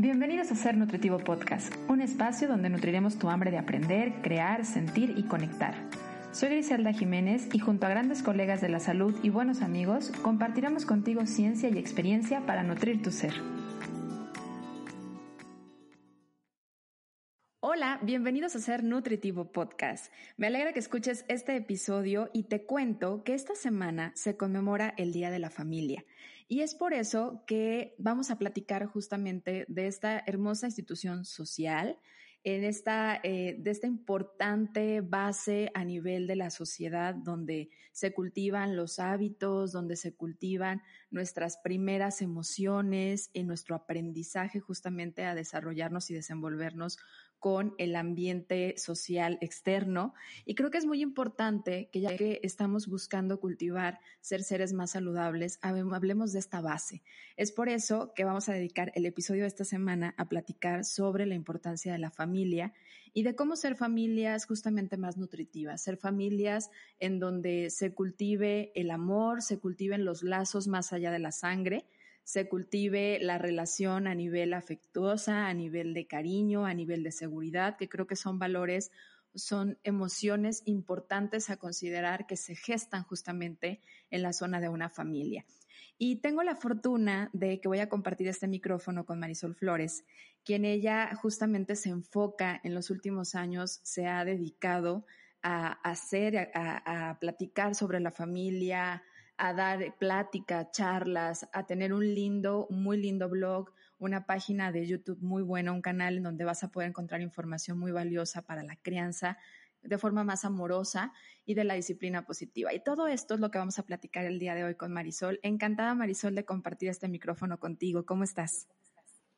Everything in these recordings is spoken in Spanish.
Bienvenidos a Ser Nutritivo Podcast, un espacio donde nutriremos tu hambre de aprender, crear, sentir y conectar. Soy Griselda Jiménez y junto a grandes colegas de la salud y buenos amigos, compartiremos contigo ciencia y experiencia para nutrir tu ser. Hola, bienvenidos a Ser Nutritivo Podcast. Me alegra que escuches este episodio y te cuento que esta semana se conmemora el Día de la Familia. Y es por eso que vamos a platicar justamente de esta hermosa institución social en esta, eh, de esta importante base a nivel de la sociedad donde se cultivan los hábitos, donde se cultivan nuestras primeras emociones, en nuestro aprendizaje justamente a desarrollarnos y desenvolvernos con el ambiente social externo. Y creo que es muy importante que ya que estamos buscando cultivar ser seres más saludables, hablemos de esta base. Es por eso que vamos a dedicar el episodio de esta semana a platicar sobre la importancia de la familia y de cómo ser familias justamente más nutritivas, ser familias en donde se cultive el amor, se cultiven los lazos más allá de la sangre se cultive la relación a nivel afectuosa, a nivel de cariño, a nivel de seguridad, que creo que son valores, son emociones importantes a considerar que se gestan justamente en la zona de una familia. Y tengo la fortuna de que voy a compartir este micrófono con Marisol Flores, quien ella justamente se enfoca en los últimos años, se ha dedicado a hacer, a, a platicar sobre la familia, a dar plática, charlas, a tener un lindo, muy lindo blog, una página de YouTube muy buena, un canal en donde vas a poder encontrar información muy valiosa para la crianza de forma más amorosa y de la disciplina positiva. Y todo esto es lo que vamos a platicar el día de hoy con Marisol. Encantada Marisol de compartir este micrófono contigo. ¿Cómo estás?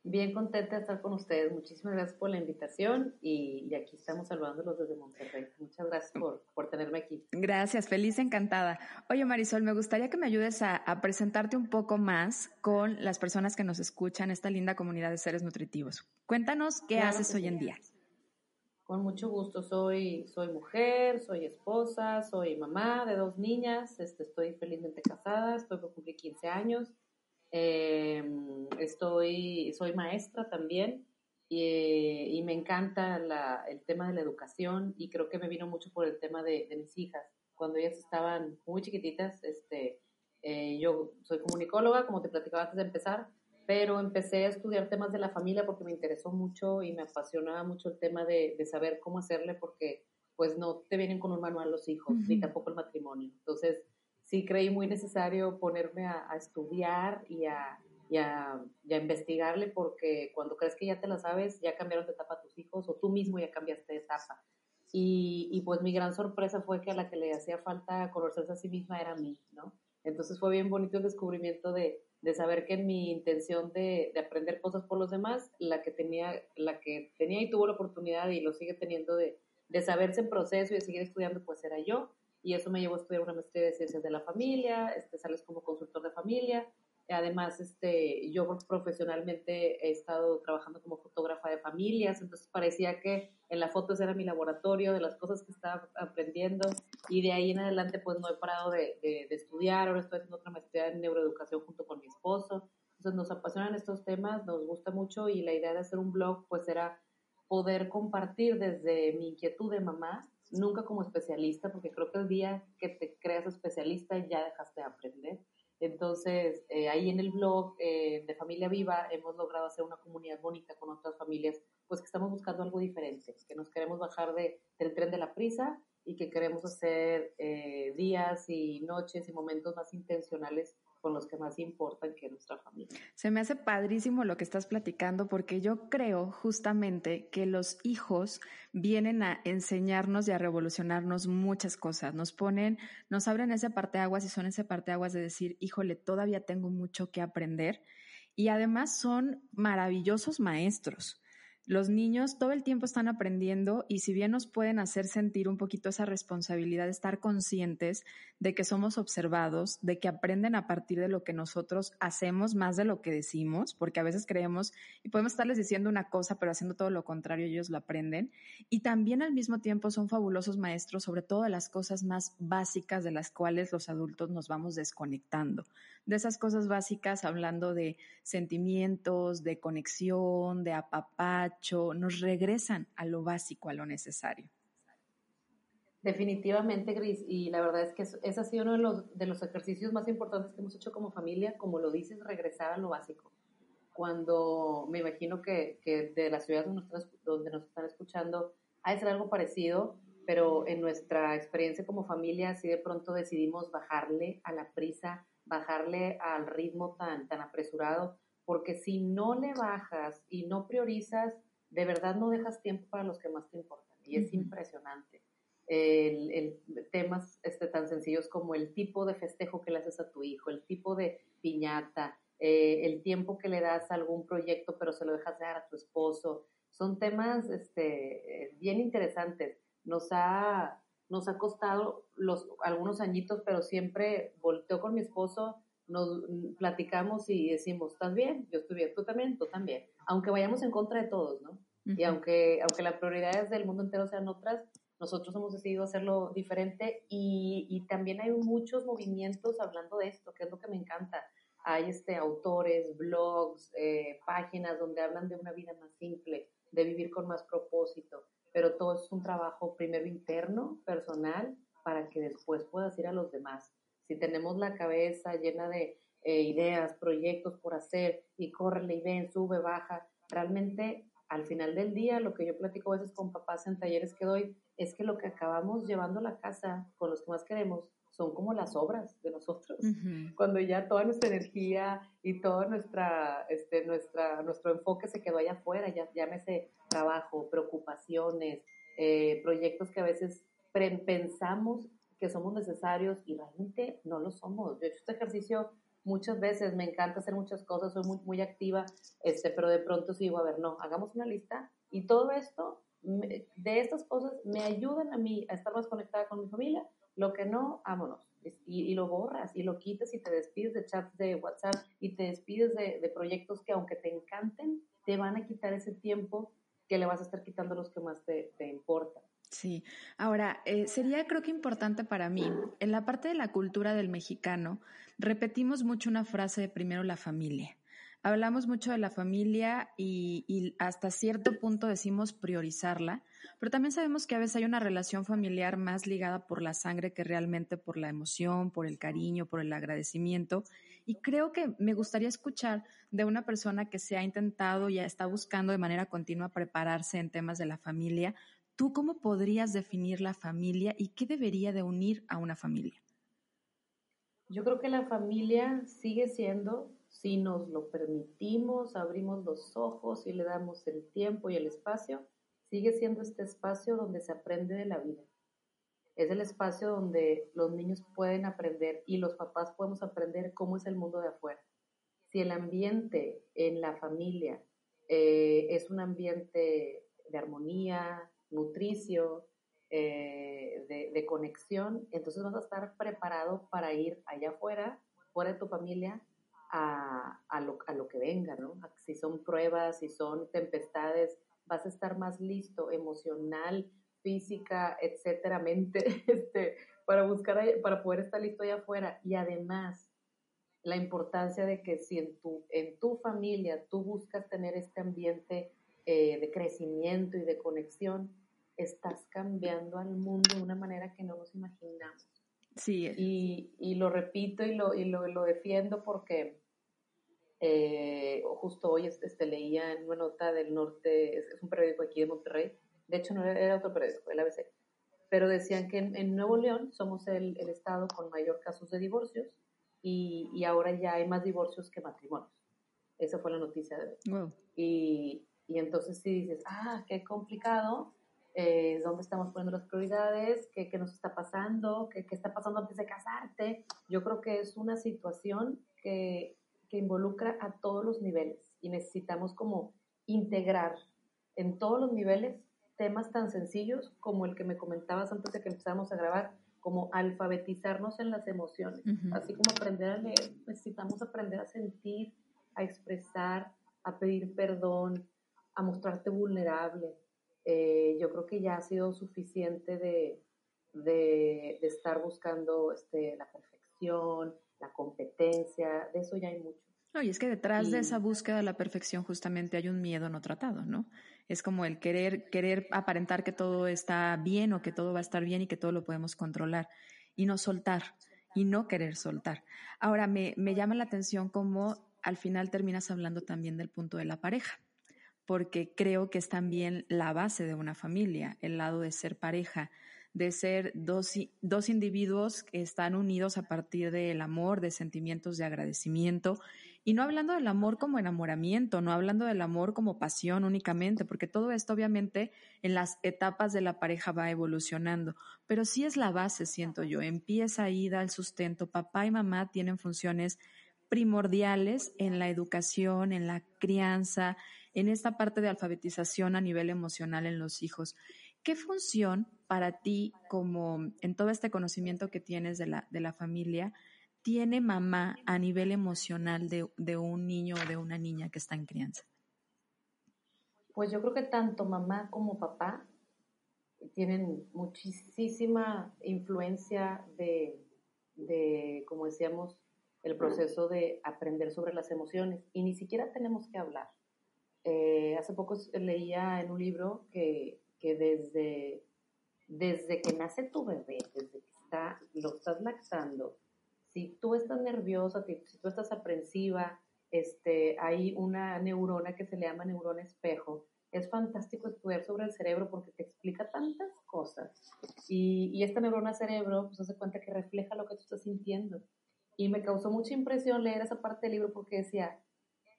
Bien contenta de estar con ustedes. Muchísimas gracias por la invitación y, aquí estamos saludándolos desde Monterrey. Muchas gracias por, por, tenerme aquí. Gracias, feliz, encantada. Oye Marisol, me gustaría que me ayudes a, a, presentarte un poco más con las personas que nos escuchan, esta linda comunidad de seres nutritivos. Cuéntanos qué haces hoy en día. Con mucho gusto, soy, soy mujer, soy esposa, soy mamá de dos niñas, este, estoy felizmente casada, estoy por cumplir 15 años eh, estoy, soy maestra también y, me encanta el tema de la educación y creo que me vino mucho por el tema de, mis hijas. Cuando ellas estaban muy chiquititas, este, eh, yo soy comunicóloga, como te platicaba antes de empezar, pero empecé a estudiar temas de la familia porque me interesó mucho y me apasionaba mucho el tema de, saber cómo hacerle porque pues no te vienen con un manual los hijos, ni tampoco el matrimonio. Entonces, sí creí muy necesario ponerme a, estudiar y a, investigarle porque cuando crees que ya te la sabes, ya cambiaron de etapa tus hijos o tú mismo ya cambiaste de etapa. Y, pues mi gran sorpresa fue que a la que le hacía falta conocerse a sí misma era mí, ¿no? Entonces fue bien bonito el descubrimiento de, saber que en mi intención de, de, aprender cosas por los demás, la que tenía, la que tenía y tuvo la oportunidad y lo sigue teniendo de saberse en proceso y de seguir estudiando, pues era yo y eso me llevó a estudiar una maestría de ciencias de la familia, este, sales como consultor de familia. Además, este, yo profesionalmente he estado trabajando como fotógrafa de familias, entonces parecía que en la foto era mi laboratorio de las cosas que estaba aprendiendo y de ahí en adelante pues no he parado de, de, de estudiar, ahora estoy haciendo otra maestría en neuroeducación junto con mi esposo. Entonces nos apasionan estos temas, nos gusta mucho y la idea de hacer un blog pues era poder compartir desde mi inquietud de mamá nunca como especialista, porque creo que el día que te creas especialista ya dejaste de aprender. Entonces, eh, ahí en el blog eh, de Familia Viva hemos logrado hacer una comunidad bonita con otras familias, pues que estamos buscando algo diferente, que nos queremos bajar de, del tren de la prisa y que queremos hacer eh, días y noches y momentos más intencionales con los que más importan que nuestra familia. Se me hace padrísimo lo que estás platicando porque yo creo justamente que los hijos vienen a enseñarnos y a revolucionarnos muchas cosas. Nos ponen, nos abren ese parteaguas y son ese parteaguas de decir, híjole, todavía tengo mucho que aprender. Y además son maravillosos maestros. Los niños todo el tiempo están aprendiendo y si bien nos pueden hacer sentir un poquito esa responsabilidad de estar conscientes de que somos observados, de que aprenden a partir de lo que nosotros hacemos más de lo que decimos, porque a veces creemos y podemos estarles diciendo una cosa pero haciendo todo lo contrario, ellos lo aprenden. Y también al mismo tiempo son fabulosos maestros sobre todo de las cosas más básicas de las cuales los adultos nos vamos desconectando, de esas cosas básicas, hablando de sentimientos, de conexión, de apapacho, nos regresan a lo básico, a lo necesario. Definitivamente, Gris, y la verdad es que ese ha sido uno de los, de los ejercicios más importantes que hemos hecho como familia, como lo dices, regresar a lo básico. Cuando me imagino que, que de la ciudad donde nos, donde nos están escuchando, hay ser algo parecido, pero en nuestra experiencia como familia, sí de pronto decidimos bajarle a la prisa, bajarle al ritmo tan, tan apresurado, porque si no le bajas y no priorizas, de verdad no dejas tiempo para los que más te importan. Y es impresionante. El, el, temas este, tan sencillos como el tipo de festejo que le haces a tu hijo, el tipo de piñata, eh, el tiempo que le das a algún proyecto pero se lo dejas dar a tu esposo. Son temas este, bien interesantes. Nos ha, nos ha costado los, algunos añitos, pero siempre volteo con mi esposo, nos platicamos y decimos, ¿estás bien? Yo estoy bien, tú también, tú también. Aunque vayamos en contra de todos, ¿no? Y aunque, aunque las prioridades del mundo entero sean otras, nosotros hemos decidido hacerlo diferente y, y, también hay muchos movimientos hablando de esto, que es lo que me encanta. Hay este, autores, blogs, eh, páginas donde hablan de una vida más simple, de vivir con más propósito, pero todo es un trabajo primero interno, personal, para que después puedas ir a los demás. Si tenemos la cabeza llena de eh, ideas, proyectos por hacer y corre y ven, sube, baja, realmente al final del día lo que yo platico a veces con papás en talleres que doy es que lo que acabamos llevando a la casa con los que más queremos son como las obras de nosotros. Cuando ya toda nuestra energía y todo nuestra, este, nuestra, nuestro enfoque se quedó allá afuera, ya llámese trabajo, preocupaciones, eh, proyectos que a veces pensamos que somos necesarios y realmente no lo somos. Yo he hecho este ejercicio muchas veces, me encanta hacer muchas cosas, soy muy, muy activa, este, pero de pronto sí digo, a ver, no, hagamos una lista y todo esto, de estas cosas me ayudan a mí a estar más conectada con mi familia, lo que no, vámonos. Y, y, lo borras y lo quitas y te despides de chats de WhatsApp y te despides de, de, proyectos que aunque te encanten, te van a quitar ese tiempo que le vas a estar quitando los que más te, te importan. Sí, ahora, eh, sería creo que importante para mí, en la parte de la cultura del mexicano, repetimos mucho una frase de primero la familia. Hablamos mucho de la familia y, y, hasta cierto punto decimos priorizarla, pero también sabemos que a veces hay una relación familiar más ligada por la sangre que realmente por la emoción, por el cariño, por el agradecimiento. Y creo que me gustaría escuchar de una persona que se ha intentado y está buscando de manera continua prepararse en temas de la familia, ¿Tú cómo podrías definir la familia y qué debería de unir a una familia? Yo creo que la familia sigue siendo, si nos lo permitimos, abrimos los ojos y le damos el tiempo y el espacio, sigue siendo este espacio donde se aprende de la vida. Es el espacio donde los niños pueden aprender y los papás podemos aprender cómo es el mundo de afuera. Si el ambiente en la familia eh, es un ambiente de armonía, nutricio, eh, de, conexión, entonces vas a estar preparado para ir allá afuera, fuera de tu familia, a, a, lo, a lo, que venga, ¿no? Si son pruebas, si son tempestades, vas a estar más listo emocional, física, etcétera, mente, este, para buscar, para poder estar listo allá afuera. Y además, la importancia de que si en tu, en tu familia tú buscas tener este ambiente de crecimiento y de conexión, estás cambiando al mundo de una manera que no nos imaginamos. Sí. Y, y lo repito y lo, y lo, lo defiendo porque eh, justo hoy este, leía en una nota del norte, es, un periódico aquí de Monterrey, de hecho no era otro periódico, el ABC, pero decían que en, Nuevo León somos el, el, estado con mayor casos de divorcios y, y, ahora ya hay más divorcios que matrimonios. Esa fue la noticia de hoy. Y, y entonces si dices, ah, qué complicado, eh, dónde estamos poniendo las prioridades, qué, qué nos está pasando, qué, qué, está pasando antes de casarte. Yo creo que es una situación que, que involucra a todos los niveles y necesitamos como integrar en todos los niveles temas tan sencillos como el que me comentabas antes de que empezáramos a grabar, como alfabetizarnos en las emociones, así como aprender a leer, necesitamos aprender a sentir, a expresar, a pedir perdón, a mostrarte vulnerable, eh, yo creo que ya ha sido suficiente de, de, estar buscando este, la perfección, la competencia, de eso ya hay mucho. No, y es que detrás de esa búsqueda de la perfección justamente hay un miedo no tratado, ¿no? Es como el querer, querer aparentar que todo está bien o que todo va a estar bien y que todo lo podemos controlar y no soltar y no querer soltar. Ahora, me, me llama la atención cómo al final terminas hablando también del punto de la pareja, porque creo que es también la base de una familia, el lado de ser pareja, de ser dos, dos individuos que están unidos a partir del amor, de sentimientos de agradecimiento y no hablando del amor como enamoramiento, no hablando del amor como pasión únicamente, porque todo esto obviamente en las etapas de la pareja va evolucionando, pero sí es la base, siento yo. Empieza ahí, da el sustento. Papá y mamá tienen funciones primordiales en la educación, en la crianza, en esta parte de alfabetización a nivel emocional en los hijos. ¿Qué función para ti, como en todo este conocimiento que tienes de la, de la familia, tiene mamá a nivel emocional de, un niño o de una niña que está en crianza? Pues yo creo que tanto mamá como papá tienen muchísima influencia de, de, como decíamos, el proceso de aprender sobre las emociones y ni siquiera tenemos que hablar. Eh, hace poco leía en un libro que, que, desde, desde que nace tu bebé, desde que está, lo estás lactando, si tú estás nerviosa, si tú estás aprensiva, este, hay una neurona que se le llama neurona espejo. Es fantástico estudiar sobre el cerebro porque te explica tantas cosas. Y, y esta neurona cerebro, pues hace cuenta que refleja lo que tú estás sintiendo. Y me causó mucha impresión leer esa parte del libro porque decía,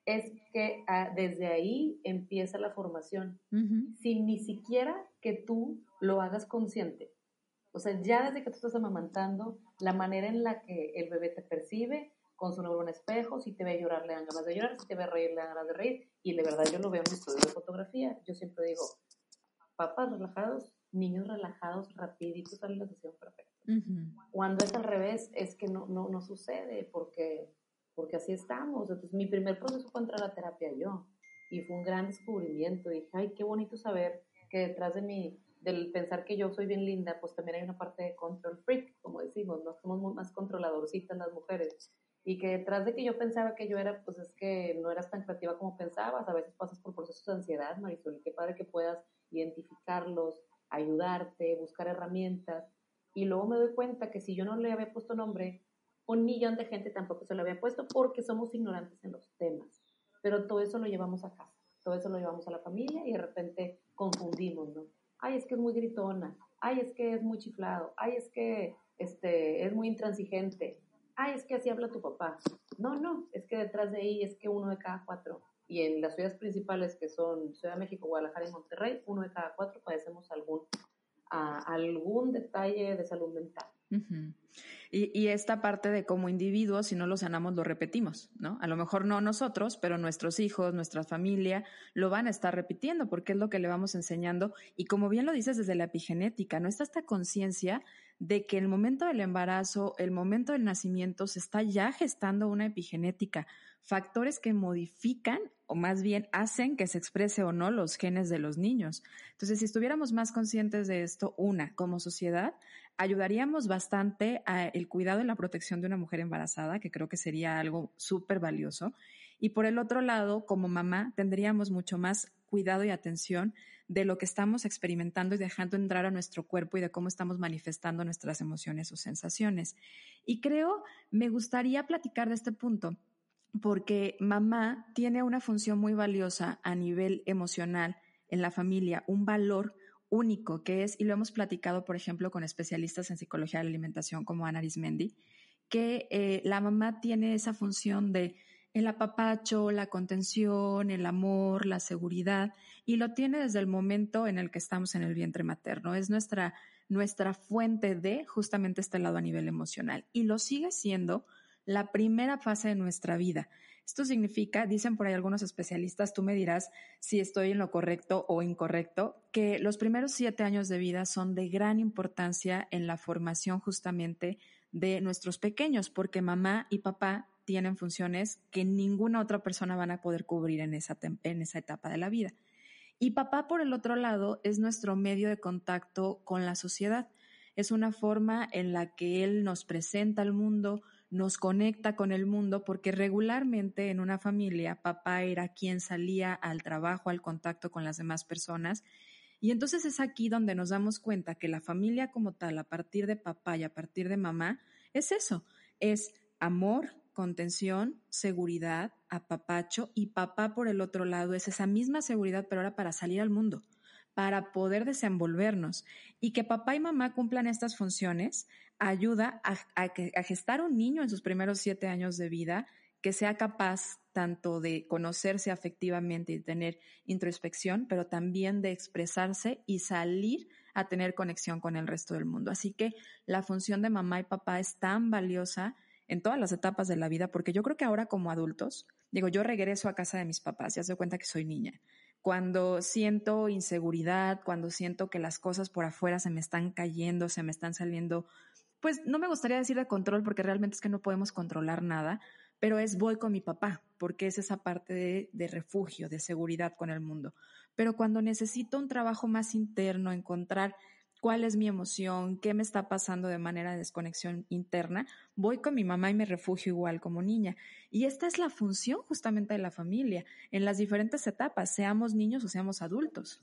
es que ah, desde ahí empieza la formación, sin ni siquiera que tú lo hagas consciente. O sea, ya desde que tú estás amamantando, la manera en la que el bebé te percibe, con su neurona espejo, si te ve llorar le dan ganas de llorar, si te ve reír le dan ganas de reír, y de verdad yo lo veo en mi estudio de fotografía, yo siempre digo, papás relajados, niños relajados, rapiditos sale la sesión perfecta. Cuando es al revés, es que no, no, no sucede, porque, porque así estamos. Entonces, mi primer proceso fue entrar a terapia yo, y fue un gran descubrimiento, dije, ay, qué bonito saber que detrás de mi del pensar que yo soy bien linda, pues también hay una parte de control freak, como decimos, ¿no? Somos más controladorcitas las mujeres. Y que detrás de que yo pensaba que yo era, pues es que no eras tan creativa como pensabas. A veces pasas por procesos de ansiedad, Marisol, y qué padre que puedas identificarlos, ayudarte, buscar herramientas. Y luego me doy cuenta que si yo no le había puesto nombre, un millón de gente tampoco se lo había puesto porque somos ignorantes en los temas. Pero todo eso lo llevamos a casa, todo eso lo llevamos a la familia y de repente confundimos, ¿no? ay, es que es muy gritona, ay, es que es muy chiflado, ay, es que este, es muy intransigente, ay, es que así habla tu papá. No, no, es que detrás de ahí es que uno de cada cuatro, y en las ciudades principales que son Ciudad de México, Guadalajara y Monterrey, uno de cada cuatro padecemos algún, algún detalle de salud mental y, esta parte de como individuos, si no lo sanamos, lo repetimos, ¿no? A lo mejor no nosotros, pero nuestros hijos, nuestra familia, lo van a estar repitiendo porque es lo que le vamos enseñando. Y como bien lo dices desde la epigenética, ¿no? Está esta conciencia de que el momento del embarazo, el momento del nacimiento, se está ya gestando una epigenética, factores que modifican o más bien hacen que se exprese o no los genes de los niños. Entonces, si estuviéramos más conscientes de esto, una, como sociedad, ayudaríamos bastante al cuidado y la protección de una mujer embarazada, que creo que sería algo súper valioso. Y por el otro lado, como mamá, tendríamos mucho más cuidado y atención de lo que estamos experimentando y dejando entrar a nuestro cuerpo y de cómo estamos manifestando nuestras emociones o sensaciones. Y creo, me gustaría platicar de este punto, porque mamá tiene una función muy valiosa a nivel emocional en la familia, un valor único que es, y lo hemos platicado, por ejemplo, con especialistas en psicología de la alimentación como Ana Arismendi, que eh, la mamá tiene esa función de el apapacho, la contención, el amor, la seguridad, y lo tiene desde el momento en el que estamos en el vientre materno. Es nuestra, nuestra fuente de justamente este lado a nivel emocional. Y lo sigue siendo la primera fase de nuestra vida. Esto significa, dicen por ahí algunos especialistas, tú me dirás si estoy en lo correcto o incorrecto, que los primeros siete años de vida son de gran importancia en la formación justamente de nuestros pequeños, porque mamá y papá tienen funciones que ninguna otra persona van a poder cubrir en esa, en esa etapa de la vida. Y papá, por el otro lado, es nuestro medio de contacto con la sociedad. Es una forma en la que él nos presenta al mundo, nos conecta con el mundo porque regularmente en una familia papá era quien salía al trabajo, al contacto con las demás personas. Y entonces es aquí donde nos damos cuenta que la familia como tal, a partir de papá y a partir de mamá, es eso, es amor, contención, seguridad, apapacho y papá por el otro lado es esa misma seguridad pero ahora para salir al mundo para poder desenvolvernos. Y que papá y mamá cumplan estas funciones ayuda a, gestar un niño en sus primeros siete años de vida que sea capaz tanto de conocerse afectivamente y tener introspección, pero también de expresarse y salir a tener conexión con el resto del mundo. Así que la función de mamá y papá es tan valiosa en todas las etapas de la vida, porque yo creo que ahora como adultos, digo, yo regreso a casa de mis papás, ya se cuenta que soy niña, cuando siento inseguridad, cuando siento que las cosas por afuera se me están cayendo, se me están saliendo, pues no me gustaría decir de control porque realmente es que no podemos controlar nada, pero es voy con mi papá, porque es esa parte de, refugio, de seguridad con el mundo. Pero cuando necesito un trabajo más interno, encontrar cuál es mi emoción, qué me está pasando de manera de desconexión interna, voy con mi mamá y me refugio igual como niña. Y esta es la función justamente de la familia en las diferentes etapas, seamos niños o seamos adultos.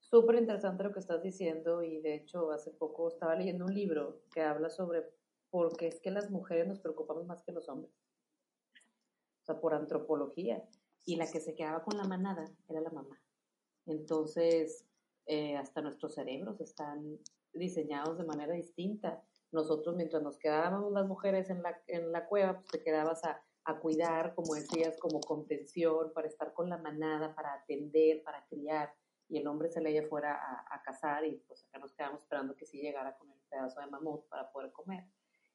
Súper interesante lo que estás diciendo y de hecho hace poco estaba leyendo un libro que habla sobre por qué es que las mujeres nos preocupamos más que los hombres. O sea, por antropología. Y la que se quedaba con la manada era la mamá. Entonces, eh, hasta nuestros cerebros están diseñados de manera distinta. Nosotros, mientras nos quedábamos las mujeres en la, en la cueva, pues te quedabas a, cuidar, como decías, como contención, para estar con la manada, para atender, para criar, y el hombre se le iba fuera a, a cazar y pues acá nos quedamos esperando que sí llegara con el pedazo de mamut para poder comer.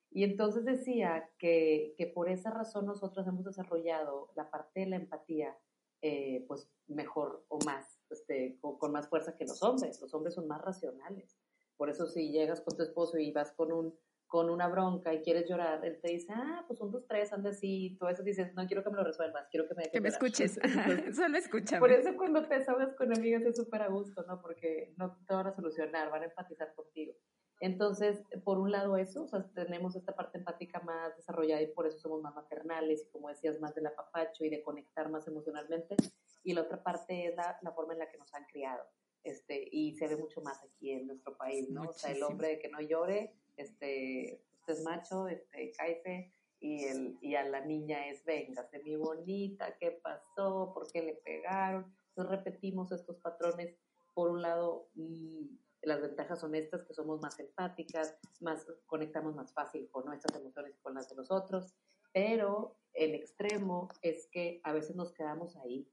Y entonces decía que, que por esa razón nosotros hemos desarrollado la parte de la empatía, eh, pues mejor o más este, con, más fuerza que los hombres. Los hombres son más racionales. Por eso si llegas con tu esposo y vas con un con una bronca y quieres llorar, él te dice, ah, pues un, dos, tres, anda así, tú eso dices, no quiero que me lo resuelvas, quiero que me Que me escuches, solo escúchame. Por eso cuando te sabes con amigas es súper a gusto, ¿no? Porque no te van a solucionar, van a empatizar contigo. Entonces, por un lado eso, o sea, tenemos esta parte empática más desarrollada y por eso somos más maternales y como decías, más del apapacho y de conectar más emocionalmente y la otra parte es la, la, forma en la que nos han criado. Este, y se ve mucho más aquí en nuestro país, ¿no? O sea, el hombre de que no llore, este, usted es macho, este, cállese, y, el, y a la niña es, véngase, mi bonita, ¿qué pasó? ¿Por qué le pegaron? Entonces repetimos estos patrones, por un lado, y las ventajas son estas, que somos más empáticas, más conectamos más fácil con nuestras emociones y con las de los otros, pero el extremo es que a veces nos quedamos ahí,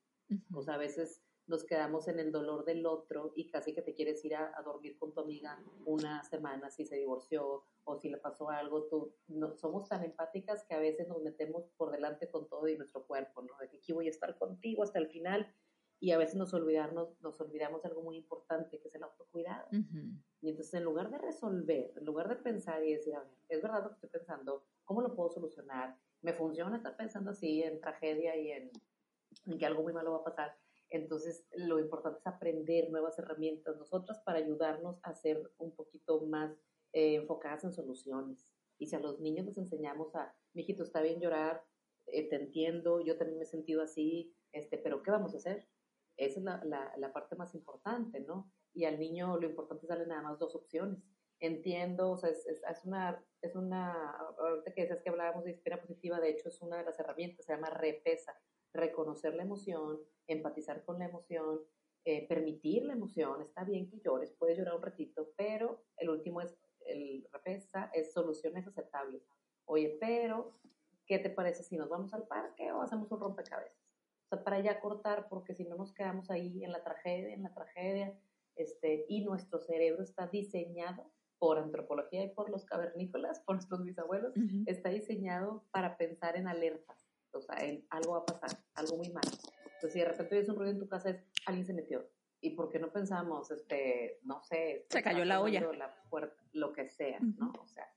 o sea, a veces nos quedamos en el dolor del otro y casi que te quieres ir a, dormir con tu amiga una semana si se divorció o si le pasó algo. Tú, no, somos tan empáticas que a veces nos metemos por delante con todo y nuestro cuerpo, ¿no? De que aquí voy a estar contigo hasta el final y a veces nos, olvidarnos, nos olvidamos de algo muy importante que es el autocuidado. Y entonces en lugar de resolver, en lugar de pensar y decir, a ver, es verdad lo que estoy pensando, ¿cómo lo puedo solucionar? ¿Me funciona estar pensando así en tragedia y en en que algo muy malo va a pasar. Entonces, lo importante es aprender nuevas herramientas nosotras para ayudarnos a ser un poquito más eh, enfocadas en soluciones. Y si a los niños les enseñamos a, mijito, está bien llorar, eh, te entiendo, yo también me he sentido así, este, pero ¿qué vamos a hacer? Esa es la, la, parte más importante, ¿no? Y al niño lo importante es darle nada más dos opciones. Entiendo, o sea, es, es, una, es una, ahorita que decías que hablábamos de inspira positiva, de hecho es una de las herramientas, se llama repesa, reconocer la emoción, empatizar con la emoción, eh, permitir la emoción, está bien que llores, puedes llorar un ratito, pero el último es, el repesa, es soluciones aceptables. Oye, pero, ¿qué te parece si nos vamos al parque o hacemos un rompecabezas? O sea, para ya cortar, porque si no nos quedamos ahí en la tragedia, en la tragedia, este, y nuestro cerebro está diseñado por antropología y por los cavernícolas, por nuestros bisabuelos, está diseñado para pensar en alertas o sea, algo va a pasar, algo muy malo. Entonces, si de repente oyes un ruido en tu casa, es alguien se metió. ¿Y por qué no pensamos, este, no sé, se cayó la olla, la puerta, lo que sea, ¿no? O sea,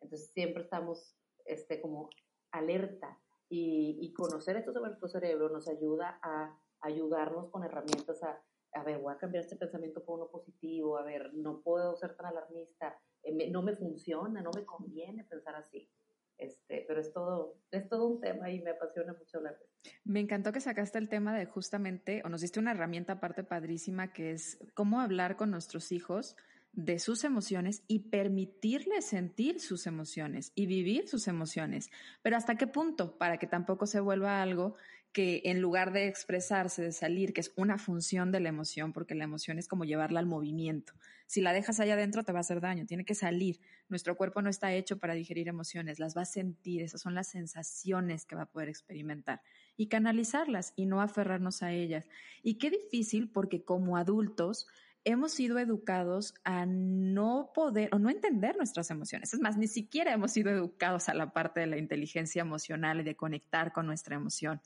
entonces siempre estamos, este, como alerta y, y conocer esto sobre nuestro cerebro nos ayuda a ayudarnos con herramientas a, a ver, voy a cambiar este pensamiento por uno positivo, a ver, no puedo ser tan alarmista, eh, no me funciona, no me conviene pensar así. Este, pero es todo, es todo un tema y me apasiona mucho hablar. Me encantó que sacaste el tema de justamente, o nos diste una herramienta aparte padrísima, que es cómo hablar con nuestros hijos de sus emociones y permitirles sentir sus emociones y vivir sus emociones. Pero hasta qué punto, para que tampoco se vuelva algo que en lugar de expresarse, de salir, que es una función de la emoción, porque la emoción es como llevarla al movimiento. Si la dejas allá adentro te va a hacer daño, tiene que salir. Nuestro cuerpo no está hecho para digerir emociones, las va a sentir, esas son las sensaciones que va a poder experimentar y canalizarlas y no aferrarnos a ellas. Y qué difícil porque como adultos hemos sido educados a no poder o no entender nuestras emociones. Es más, ni siquiera hemos sido educados a la parte de la inteligencia emocional y de conectar con nuestra emoción.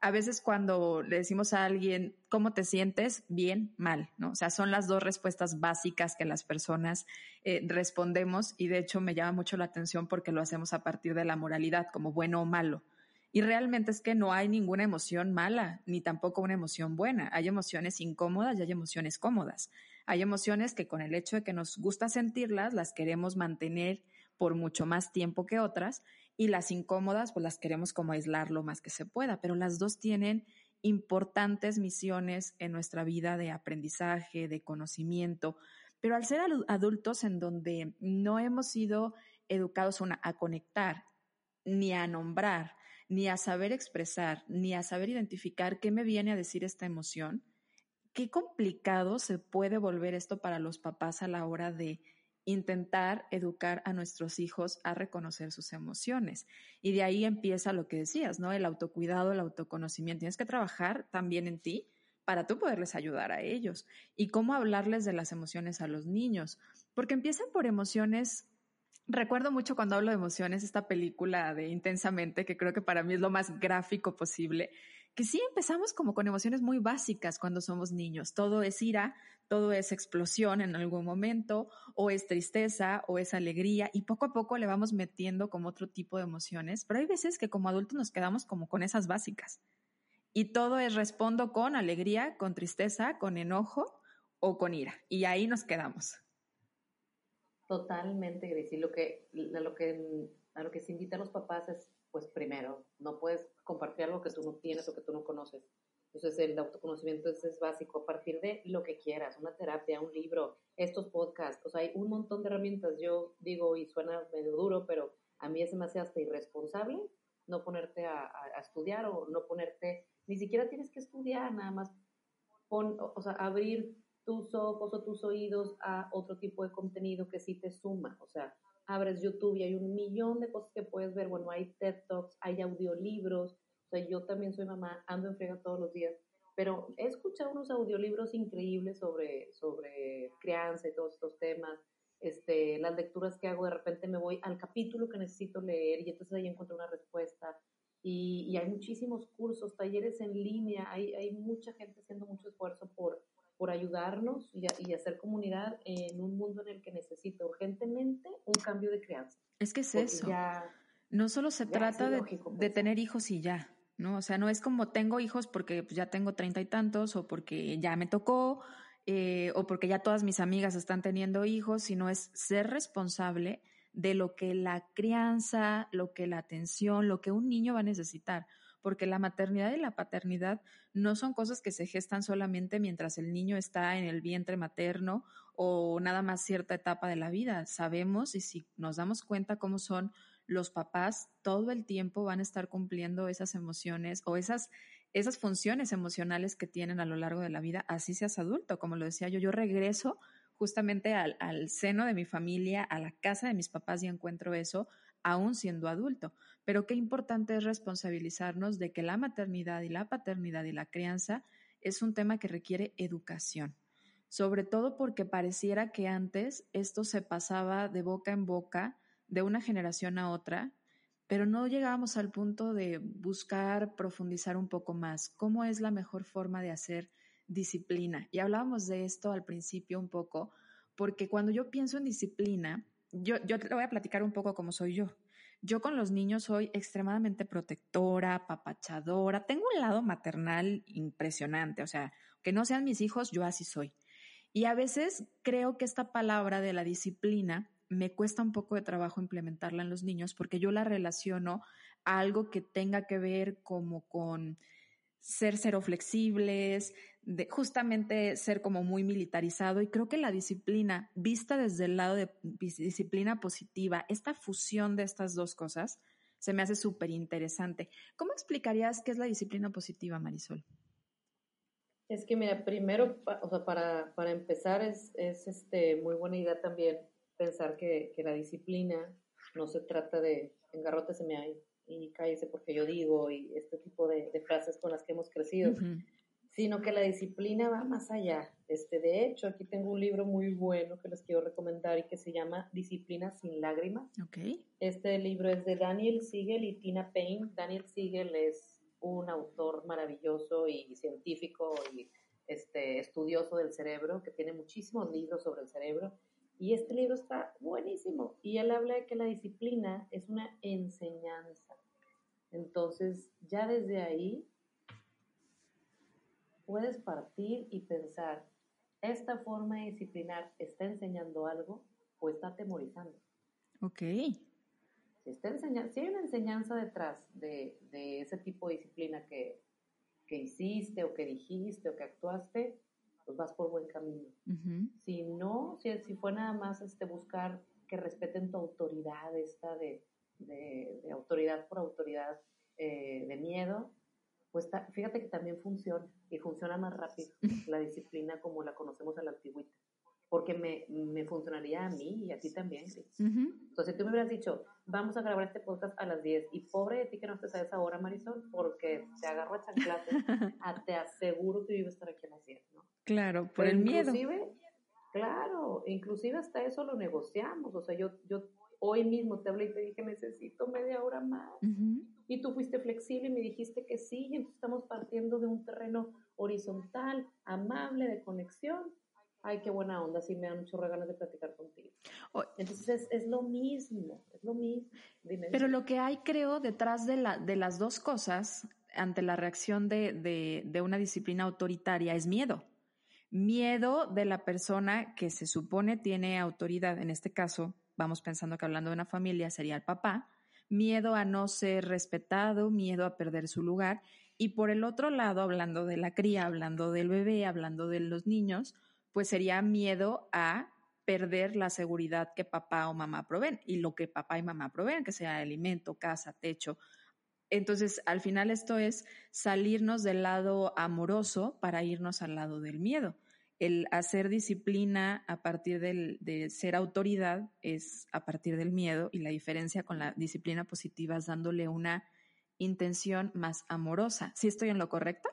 A veces cuando le decimos a alguien, ¿cómo te sientes? Bien, mal, ¿no? O sea, son las dos respuestas básicas que las personas eh, respondemos y de hecho me llama mucho la atención porque lo hacemos a partir de la moralidad, como bueno o malo. Y realmente es que no hay ninguna emoción mala, ni tampoco una emoción buena. Hay emociones incómodas y hay emociones cómodas. Hay emociones que con el hecho de que nos gusta sentirlas, las queremos mantener por mucho más tiempo que otras, y las incómodas, pues las queremos como aislar lo más que se pueda, pero las dos tienen importantes misiones en nuestra vida de aprendizaje, de conocimiento, pero al ser adultos en donde no hemos sido educados a conectar, ni a nombrar, ni a saber expresar, ni a saber identificar qué me viene a decir esta emoción, qué complicado se puede volver esto para los papás a la hora de intentar educar a nuestros hijos a reconocer sus emociones. Y de ahí empieza lo que decías, ¿no? El autocuidado, el autoconocimiento. Tienes que trabajar también en ti para tú poderles ayudar a ellos. Y cómo hablarles de las emociones a los niños. Porque empiezan por emociones Recuerdo mucho cuando hablo de emociones esta película de Intensamente, que creo que para mí es lo más gráfico posible, que sí empezamos como con emociones muy básicas cuando somos niños. Todo es ira, todo es explosión en algún momento, o es tristeza, o es alegría, y poco a poco le vamos metiendo como otro tipo de emociones, pero hay veces que como adultos nos quedamos como con esas básicas. Y todo es respondo con alegría, con tristeza, con enojo o con ira. Y ahí nos quedamos. Totalmente, Gris. Y lo que, lo que, a lo que se invita a los papás es, pues primero, no puedes compartir algo que tú no tienes o que tú no conoces. Entonces el autoconocimiento es, es, básico a partir de lo que quieras, una terapia, un libro, estos podcasts, o sea, hay un montón de herramientas. Yo digo, y suena medio duro, pero a mí es demasiado irresponsable no ponerte a, a, estudiar o no ponerte, ni siquiera tienes que estudiar, nada más pon, o sea, abrir tus ojos o tus oídos a otro tipo de contenido que sí te suma. O sea, abres YouTube y hay un millón de cosas que puedes ver. Bueno, hay TED Talks, hay audiolibros. O sea, yo también soy mamá, ando en friega todos los días. Pero he escuchado unos audiolibros increíbles sobre, sobre crianza y todos estos temas. Este, las lecturas que hago, de repente me voy al capítulo que necesito leer y entonces ahí encuentro una respuesta. Y, y hay muchísimos cursos, talleres en línea, hay, hay mucha gente haciendo mucho esfuerzo por, por ayudarnos y, hacer comunidad en un mundo en el que necesita urgentemente un cambio de crianza. Es que es eso. no solo se trata de, de, tener hijos y ya, ¿no? O sea, no es como tengo hijos porque pues, ya tengo treinta y tantos o porque ya me tocó eh, o porque ya todas mis amigas están teniendo hijos, sino es ser responsable de lo que la crianza, lo que la atención, lo que un niño va a necesitar porque la maternidad y la paternidad no son cosas que se gestan solamente mientras el niño está en el vientre materno o nada más cierta etapa de la vida. Sabemos y si nos damos cuenta cómo son los papás, todo el tiempo van a estar cumpliendo esas emociones o esas esas funciones emocionales que tienen a lo largo de la vida, así seas adulto, como lo decía yo, yo regreso justamente al, al, seno de mi familia, a la casa de mis papás y encuentro eso, aún siendo adulto. Pero qué importante es responsabilizarnos de que la maternidad y la paternidad y la crianza es un tema que requiere educación, sobre todo porque pareciera que antes esto se pasaba de boca en boca, de una generación a otra, pero no llegábamos al punto de buscar profundizar un poco más. ¿Cómo es la mejor forma de hacer disciplina? Y hablábamos de esto al principio un poco, porque cuando yo pienso en disciplina, yo, yo te voy a platicar un poco cómo soy yo. Yo con los niños soy extremadamente protectora, papachadora, tengo un lado maternal impresionante, o sea, que no sean mis hijos, yo así soy. Y a veces creo que esta palabra de la disciplina me cuesta un poco de trabajo implementarla en los niños porque yo la relaciono a algo que tenga que ver como con ser cero flexibles, de justamente ser como muy militarizado. Y creo que la disciplina, vista desde el lado de disciplina positiva, esta fusión de estas dos cosas, se me hace súper interesante. ¿Cómo explicarías qué es la disciplina positiva, Marisol? Es que, mira, primero, o sea, para, para empezar, es, es este, muy buena idea también pensar que, que la disciplina no se trata de me hay y cállese porque yo digo y este tipo de, frases con las que hemos crecido, sino que la disciplina va más allá. Este, de hecho, aquí tengo un libro muy bueno que les quiero recomendar y que se llama Disciplina sin lágrimas. Okay. Este libro es de Daniel Siegel y Tina Payne. Daniel Siegel es un autor maravilloso y científico y este, estudioso del cerebro, que tiene muchísimos libros sobre el cerebro. Y este libro está buenísimo. Y él habla de que la disciplina es una enseñanza. Entonces, ya desde ahí puedes partir y pensar, ¿esta forma de disciplinar está enseñando algo o está atemorizando? Ok. Si, está enseñando, si hay una enseñanza detrás de, ese tipo de disciplina que, hiciste o que dijiste o que actuaste, pues vas por buen camino. Si no, si, si fue nada más este, buscar que respeten tu autoridad, esta de, autoridad por autoridad, eh, de miedo, pues fíjate que también funciona y funciona más rápido la disciplina como la conocemos a la antigüita, porque me, me funcionaría a mí y a ti también. Entonces, si tú me hubieras dicho, vamos a grabar este podcast a las 10 y pobre de ti que no estés a esa hora, Marisol, porque te agarro a chanclate, te aseguro que yo iba a estar aquí a las 10, ¿no? Claro, por el miedo. Claro, inclusive hasta eso lo negociamos, o sea, yo, yo hoy mismo te hablé y te dije, necesito media hora más. Y tú fuiste flexible y me dijiste que sí, y entonces estamos partiendo de un terreno horizontal, amable, de conexión. Ay, qué buena onda, sí me dan mucho ganas de platicar contigo. Entonces es, lo mismo, es lo mismo. Pero lo que hay, creo, detrás de, la, de las dos cosas, ante la reacción de, de, de una disciplina autoritaria, es miedo. Miedo de la persona que se supone tiene autoridad, en este caso, vamos pensando que hablando de una familia sería el papá, miedo a no ser respetado, miedo a perder su lugar. Y por el otro lado, hablando de la cría, hablando del bebé, hablando de los niños, pues sería miedo a perder la seguridad que papá o mamá proveen y lo que papá y mamá proveen, que sea alimento, casa, techo. Entonces, al final esto es salirnos del lado amoroso para irnos al lado del miedo el hacer disciplina a partir del, de ser autoridad es a partir del miedo y la diferencia con la disciplina positiva es dándole una intención más amorosa. ¿Sí estoy en lo correcto?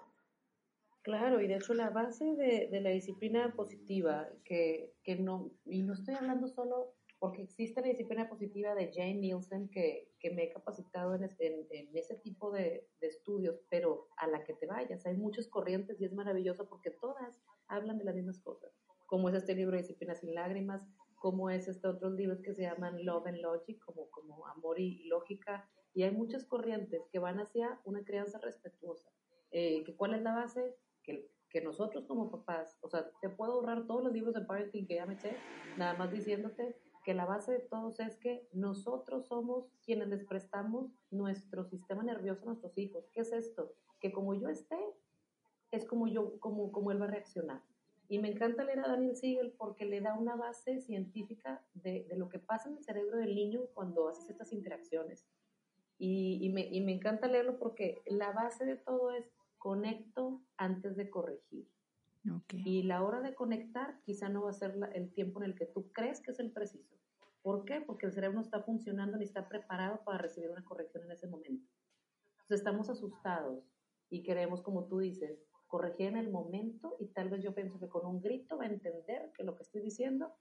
Claro, y de hecho la base de, la disciplina positiva, que, que, no, y no estoy hablando solo porque existe la disciplina positiva de Jane Nielsen, que, que me he capacitado en, en, ese tipo de, de, estudios, pero a la que te vayas, hay muchas corrientes y es maravilloso porque todas hablan de las mismas cosas, como es este libro Disciplina sin lágrimas, como es este otros libros que se llaman Love and Logic, como, como Amor y Lógica, y hay muchas corrientes que van hacia una crianza respetuosa. Eh, que ¿Cuál es la base? Que, que nosotros como papás, o sea, te puedo ahorrar todos los libros de parenting que ya me eché, nada más diciéndote que la base de todos es que nosotros somos quienes les prestamos nuestro sistema nervioso a nuestros hijos. ¿Qué es esto? Que como yo esté, es como yo, como, como él va a reaccionar. Y me encanta leer a Daniel Siegel porque le da una base científica de, de lo que pasa en el cerebro del niño cuando haces estas interacciones. Y, y, me, y me encanta leerlo porque la base de todo es conecto antes de corregir. Okay. Y la hora de conectar quizá no va a ser el tiempo en el que tú crees que es el preciso. ¿Por qué? Porque el cerebro no está funcionando ni está preparado para recibir una corrección en ese momento. Entonces estamos asustados y queremos, como tú dices, corregir en el momento y tal vez yo pienso que con un grito va a entender que lo que estoy diciendo,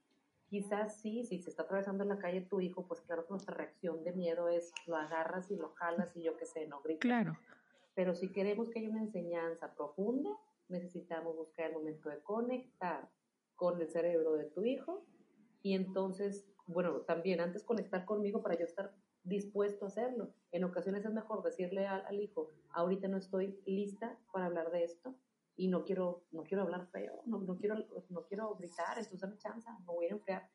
quizás sí, si se está atravesando en la calle tu hijo, pues claro que nuestra reacción de miedo es lo agarras y lo jalas y yo qué sé, no gritas. Claro. Pero si queremos que haya una enseñanza profunda, necesitamos buscar el momento de conectar con el cerebro de tu hijo y entonces, bueno, también antes conectar conmigo para yo estar dispuesto a hacerlo. En ocasiones es mejor decirle al, al, hijo, ahorita no estoy lista para hablar de esto, y no quiero, no quiero hablar feo, no, no, quiero, no quiero gritar, entonces dame chance, me voy a enfriar.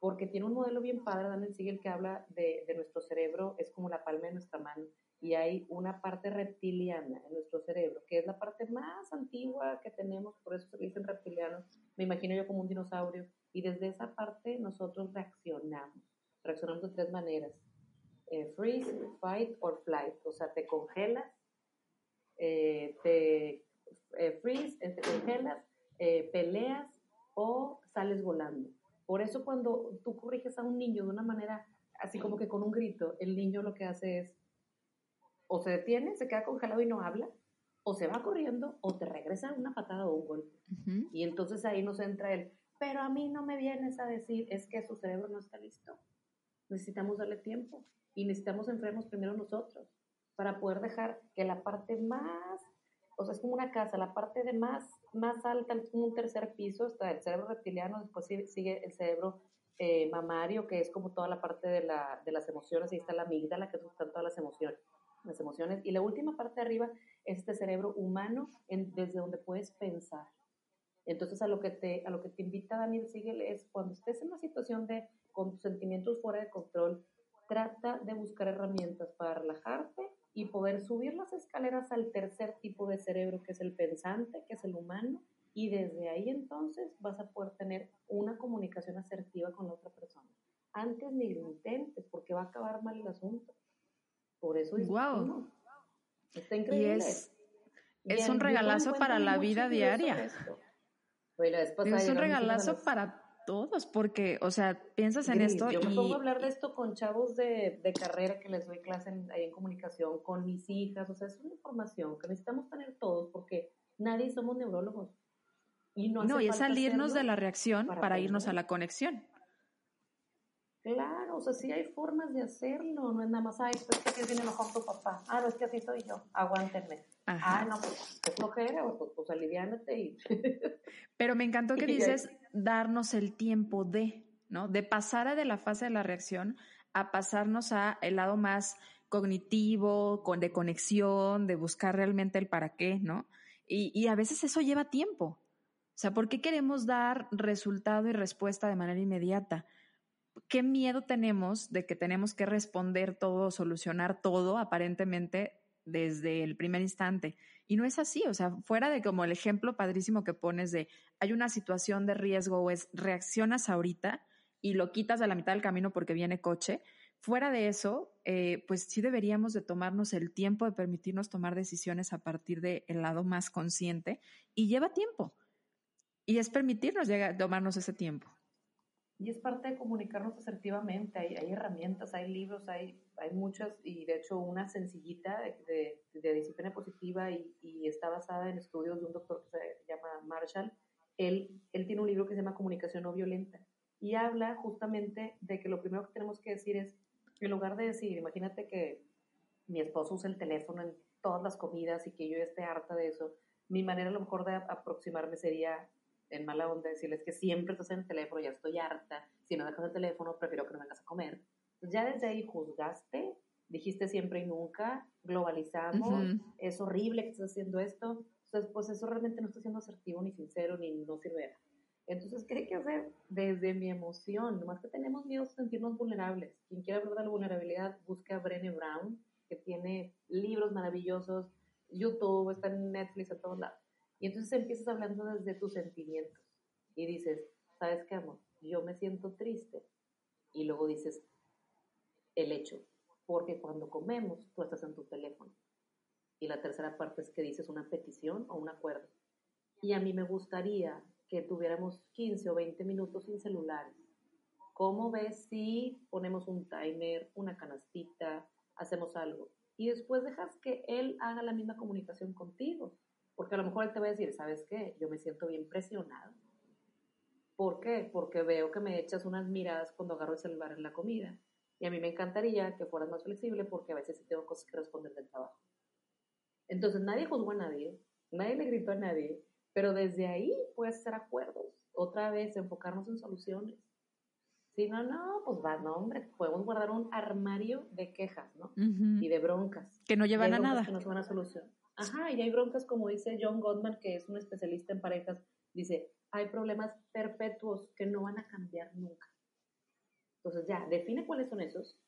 porque tiene un modelo bien padre, Daniel Siegel, que habla de, de nuestro cerebro, es como la palma de nuestra mano, y hay una parte reptiliana en nuestro cerebro, que es la parte más antigua que tenemos, por eso se dicen reptilianos, me imagino yo como un dinosaurio, y desde esa parte nosotros reaccionamos, reaccionamos de tres maneras, eh, freeze, fight or flight, o sea, te congelas, eh, te eh, freeze, te congelas, peleas o sales volando. Por eso cuando tú corriges a un niño de una manera así como que con un grito, el niño lo que hace es o se detiene, se queda congelado y no habla, o se va corriendo, o te regresa una patada o un golpe. Y entonces ahí nos entra el, pero a mí no me vienes a decir, es que su cerebro no está listo. Necesitamos darle tiempo y necesitamos enfriarnos primero nosotros para poder dejar que la parte más, o sea, es como una casa, la parte de más, más alta, es como un tercer piso, está el cerebro reptiliano, después sigue el cerebro eh, mamario, que es como toda la parte de, la, de las emociones, ahí está la amígdala, que están todas las emociones las emociones. Y la última parte de arriba es este cerebro humano en, desde donde puedes pensar. Entonces, a lo que te, a lo que te invita Daniel Siegel es cuando estés en una situación de con tus sentimientos fuera de control, trata de buscar herramientas para relajarte y poder subir las escaleras al tercer tipo de cerebro, que es el pensante, que es el humano, y desde ahí entonces vas a poder tener una comunicación asertiva con la otra persona. Antes ni lo intentes, porque va a acabar mal el asunto. Por eso es wow. Está increíble. Y es, un regalazo para la vida diaria. es un regalazo para todos, porque, o sea, piensas en esto yo me pongo a hablar de esto con chavos de, de carrera que les doy clase en, ahí en comunicación, con mis hijas, o sea, es una información que necesitamos tener todos, porque nadie somos neurólogos. Y no, no y es salirnos de la reacción para irnos a la conexión. Claro, sea, sí hay formas de hacerlo, no es nada más, ay, pues es que así tiene mejor tu papá, ah, no, es que así soy yo, aguántenme. Ah, no, pues, qué flojera, pues, pues aliviánate y... Pero me encantó que dices darnos el tiempo de, ¿no? De pasar de la fase de la reacción a pasarnos a el lado más cognitivo, con, de conexión, de buscar realmente el para qué, ¿no? Y, y a veces eso lleva tiempo. O sea, ¿por qué queremos dar resultado y respuesta de manera inmediata? Qué miedo tenemos de que tenemos que responder todo, solucionar todo aparentemente desde el primer instante. Y no es así, o sea, fuera de como el ejemplo padrísimo que pones de hay una situación de riesgo o es reaccionas ahorita y lo quitas a la mitad del camino porque viene coche, fuera de eso, eh, pues sí deberíamos de tomarnos el tiempo de permitirnos tomar decisiones a partir del lado más consciente y lleva tiempo. Y es permitirnos llegar, tomarnos ese tiempo. Y es parte de comunicarnos asertivamente. Hay, hay herramientas, hay libros, hay, hay muchas, y de hecho una sencillita de, de, disciplina positiva y, y, está basada en estudios de un doctor que se llama Marshall. Él, él tiene un libro que se llama Comunicación no violenta y habla justamente de que lo primero que tenemos que decir es, en lugar de decir, imagínate que mi esposo usa el teléfono en todas las comidas y que yo esté harta de eso, mi manera a lo mejor de aproximarme sería, en mala onda decirles que siempre estás en el teléfono, ya estoy harta, si no dejas el teléfono, prefiero que no vengas a comer. ya desde ahí juzgaste, dijiste siempre y nunca, globalizamos, es horrible que estés haciendo esto, entonces pues eso realmente no está siendo asertivo ni sincero ni no sirve. Entonces, ¿qué hay que hacer? Desde mi emoción, nomás que tenemos miedo a sentirnos vulnerables. Quien quiera hablar de la vulnerabilidad, busca a Brené Brown, que tiene libros maravillosos, YouTube, está en Netflix, a todos lados. Y entonces empiezas hablando desde tus sentimientos y dices, ¿sabes qué, amor? Yo me siento triste. Y luego dices, el hecho, porque cuando comemos, tú estás en tu teléfono. Y la tercera parte es que dices una petición o un acuerdo. Y a mí me gustaría que tuviéramos 15 o 20 minutos sin celulares. ¿Cómo ves si ponemos un timer, una canastita, hacemos algo? Y después dejas que él haga la misma comunicación contigo. Porque a lo mejor él te va a decir, ¿sabes qué? Yo me siento bien presionado. ¿Por qué? Porque veo que me echas unas miradas cuando agarro el celular en la comida. Y a mí me encantaría que fueras más flexible porque a veces sí tengo cosas que responder del trabajo. Entonces nadie juzgó a nadie, nadie le gritó a nadie, pero desde ahí puedes hacer acuerdos. Otra vez, enfocarnos en soluciones. Si no, no, pues va, no, hombre, podemos guardar un armario de quejas, ¿no? Y de broncas. Que no llevan a nada. Que no van a solución. Ajá, y hay broncas como dice John Gottman, que es un especialista en parejas, dice, hay problemas perpetuos que no van a cambiar nunca. Entonces ya, define cuáles son esos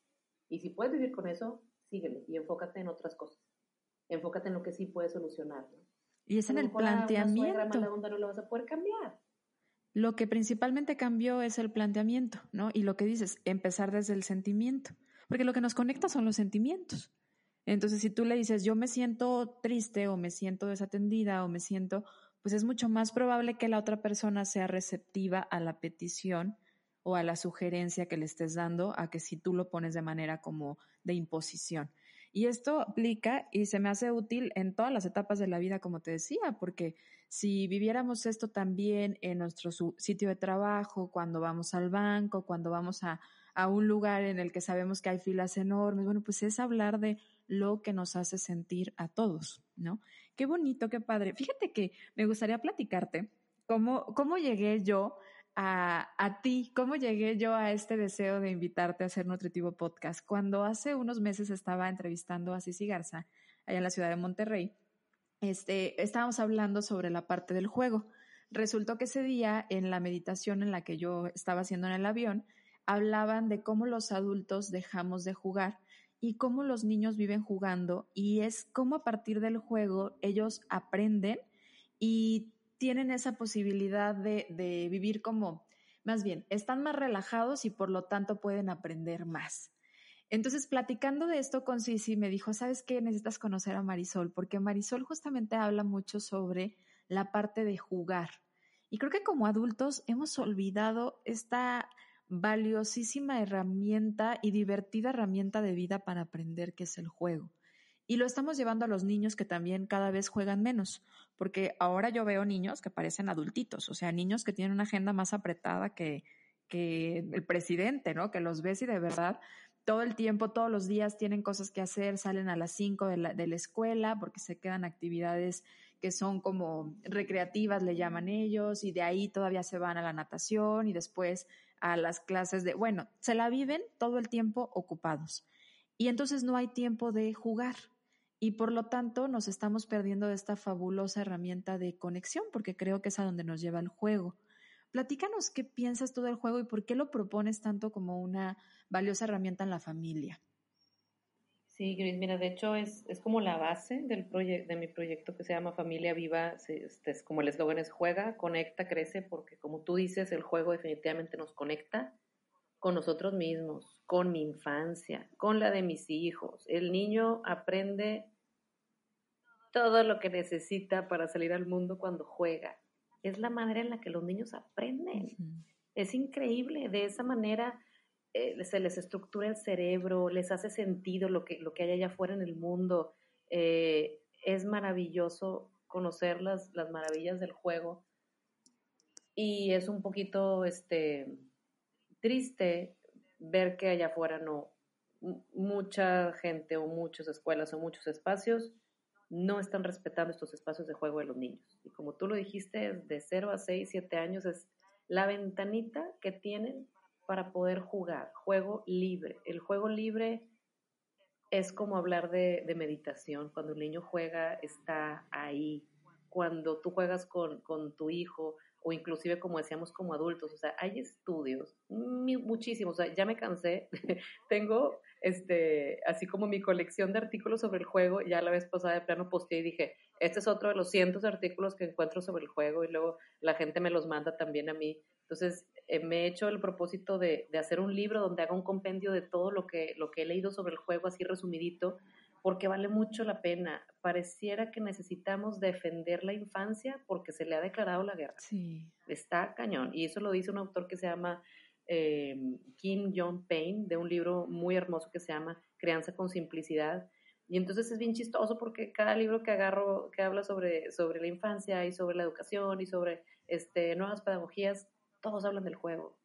y si puedes vivir con eso, síguele y enfócate en otras cosas. Enfócate en lo que sí puedes solucionar. Y es en el planteamiento. no lo vas a poder cambiar. Lo que principalmente cambió es el planteamiento, ¿no? Y lo que dices, empezar desde el sentimiento. Porque lo que nos conecta son los sentimientos. Entonces, si tú le dices, yo me siento triste o me siento desatendida o me siento, pues es mucho más probable que la otra persona sea receptiva a la petición o a la sugerencia que le estés dando a que si tú lo pones de manera como de imposición. Y esto aplica y se me hace útil en todas las etapas de la vida, como te decía, porque si viviéramos esto también en nuestro sitio de trabajo, cuando vamos al banco, cuando vamos a, a un lugar en el que sabemos que hay filas enormes, bueno, pues es hablar de lo que nos hace sentir a todos, ¿no? Qué bonito, qué padre. Fíjate que me gustaría platicarte cómo, cómo llegué yo a, a, ti, cómo llegué yo a este deseo de invitarte a hacer Nutritivo Podcast. Cuando hace unos meses estaba entrevistando a Cici Garza, allá en la ciudad de Monterrey, este, estábamos hablando sobre la parte del juego. Resultó que ese día, en la meditación en la que yo estaba haciendo en el avión, hablaban de cómo los adultos dejamos de jugar y cómo los niños viven jugando y es cómo a partir del juego ellos aprenden y tienen esa posibilidad de, de vivir como, más bien, están más relajados y por lo tanto pueden aprender más. Entonces, platicando de esto con Sisi, me dijo, ¿sabes qué? Necesitas conocer a Marisol, porque Marisol justamente habla mucho sobre la parte de jugar. Y creo que como adultos hemos olvidado esta valiosísima herramienta y divertida herramienta de vida para aprender que es el juego. Y lo estamos llevando a los niños que también cada vez juegan menos, porque ahora yo veo niños que parecen adultitos, o sea, niños que tienen una agenda más apretada que, que el presidente, ¿no? Que los ves y de verdad todo el tiempo, todos los días tienen cosas que hacer, salen a las 5 de la, de la escuela porque se quedan actividades que son como recreativas, le llaman ellos, y de ahí todavía se van a la natación y después a las clases de, bueno, se la viven todo el tiempo ocupados. Y entonces no hay tiempo de jugar y por lo tanto nos estamos perdiendo de esta fabulosa herramienta de conexión, porque creo que es a donde nos lleva el juego. Platícanos qué piensas tú del juego y por qué lo propones tanto como una valiosa herramienta en la familia. Sí, Gris, mira, de hecho es, es como la base del de mi proyecto que se llama Familia Viva, este, es como el eslogan es juega, conecta, crece, porque como tú dices, el juego definitivamente nos conecta con nosotros mismos, con mi infancia, con la de mis hijos. El niño aprende todo lo que necesita para salir al mundo cuando juega. Es la manera en la que los niños aprenden. Es increíble. De esa manera eh, se les estructura el cerebro, les hace sentido lo que, lo que hay allá afuera en el mundo. Eh, es maravilloso conocer las, las maravillas del juego. Y es un poquito este, triste ver que allá afuera no, mucha gente o muchas escuelas o muchos espacios no están respetando estos espacios de juego de los niños. Y como tú lo dijiste, de 0 a 6, 7 años es la ventanita que tienen para poder jugar, juego libre. El juego libre es como hablar de, de meditación. Cuando un niño juega, está ahí. Cuando tú juegas con, con tu hijo, o inclusive como decíamos como adultos, o sea, hay estudios, muchísimos, o ya me cansé, tengo este, así como mi colección de artículos sobre el juego, ya la vez pasada de plano posteé y dije, este es otro de los cientos de artículos que encuentro sobre el juego y luego la gente me los manda también a mí. Entonces, eh, me he hecho el propósito de, de, hacer un libro donde haga un compendio de todo lo que, lo que he leído sobre el juego, así resumidito, porque vale mucho la pena. Pareciera que necesitamos defender la infancia porque se le ha declarado la guerra. Sí. Está cañón. Y eso lo dice un autor que se llama eh, Kim John Payne, de un libro muy hermoso que se llama Crianza con Simplicidad. Y entonces es bien chistoso porque cada libro que agarro que habla sobre, sobre la infancia y sobre la educación y sobre este, nuevas pedagogías, todos hablan del juego.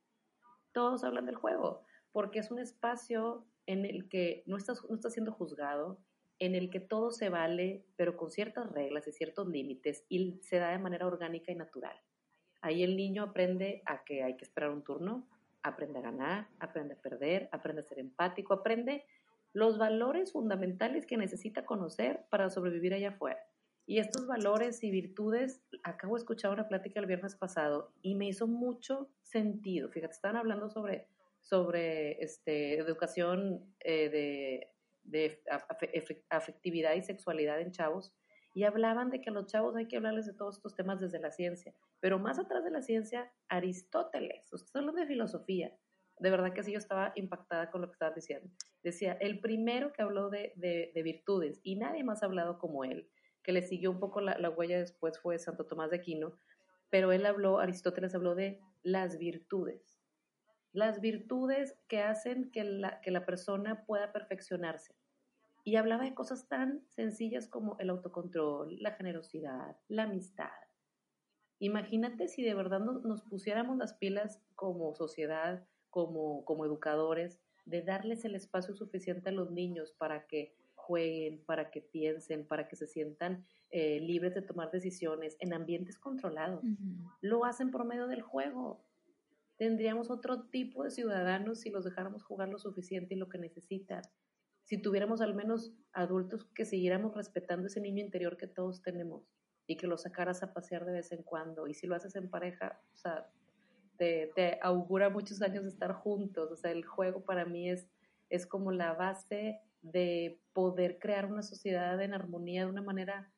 Todos hablan del juego, porque es un espacio en el que no estás, no estás siendo juzgado, en el que todo se vale, pero con ciertas reglas y ciertos límites, y se da de manera orgánica y natural. Ahí el niño aprende a que hay que esperar un turno, aprende a ganar, aprende a perder, aprende a ser empático, aprende los valores fundamentales que necesita conocer para sobrevivir allá afuera. Y estos valores y virtudes, acabo de escuchar una plática el viernes pasado y me hizo mucho sentido. Fíjate, estaban hablando sobre, sobre este, educación eh, de, de afectividad y sexualidad en chavos y hablaban de que a los chavos hay que hablarles de todos estos temas desde la ciencia. Pero más atrás de la ciencia, Aristóteles, usted hablando de filosofía, de verdad que sí, yo estaba impactada con lo que estaba diciendo. Decía, el primero que habló de, de, virtudes, y nadie más ha hablado como él, que le siguió un poco la, la, huella después fue Santo Tomás de Aquino, pero él habló, Aristóteles habló de las virtudes. Las virtudes que hacen que la, que la persona pueda perfeccionarse. Y hablaba de cosas tan sencillas como el autocontrol, la generosidad, la amistad. Imagínate si de verdad nos, nos pusiéramos las pilas como sociedad, como, como educadores, de darles el espacio suficiente a los niños para que jueguen, para que piensen, para que se sientan eh, libres de tomar decisiones en ambientes controlados. Lo hacen por medio del juego. Tendríamos otro tipo de ciudadanos si los dejáramos jugar lo suficiente y lo que necesitan. Si tuviéramos al menos adultos que siguiéramos respetando ese niño interior que todos tenemos y que lo sacaras a pasear de vez en cuando. Y si lo haces en pareja, o sea, te, augura muchos años de estar juntos. O sea, el juego para mí es, es como la base de poder crear una sociedad en armonía de una manera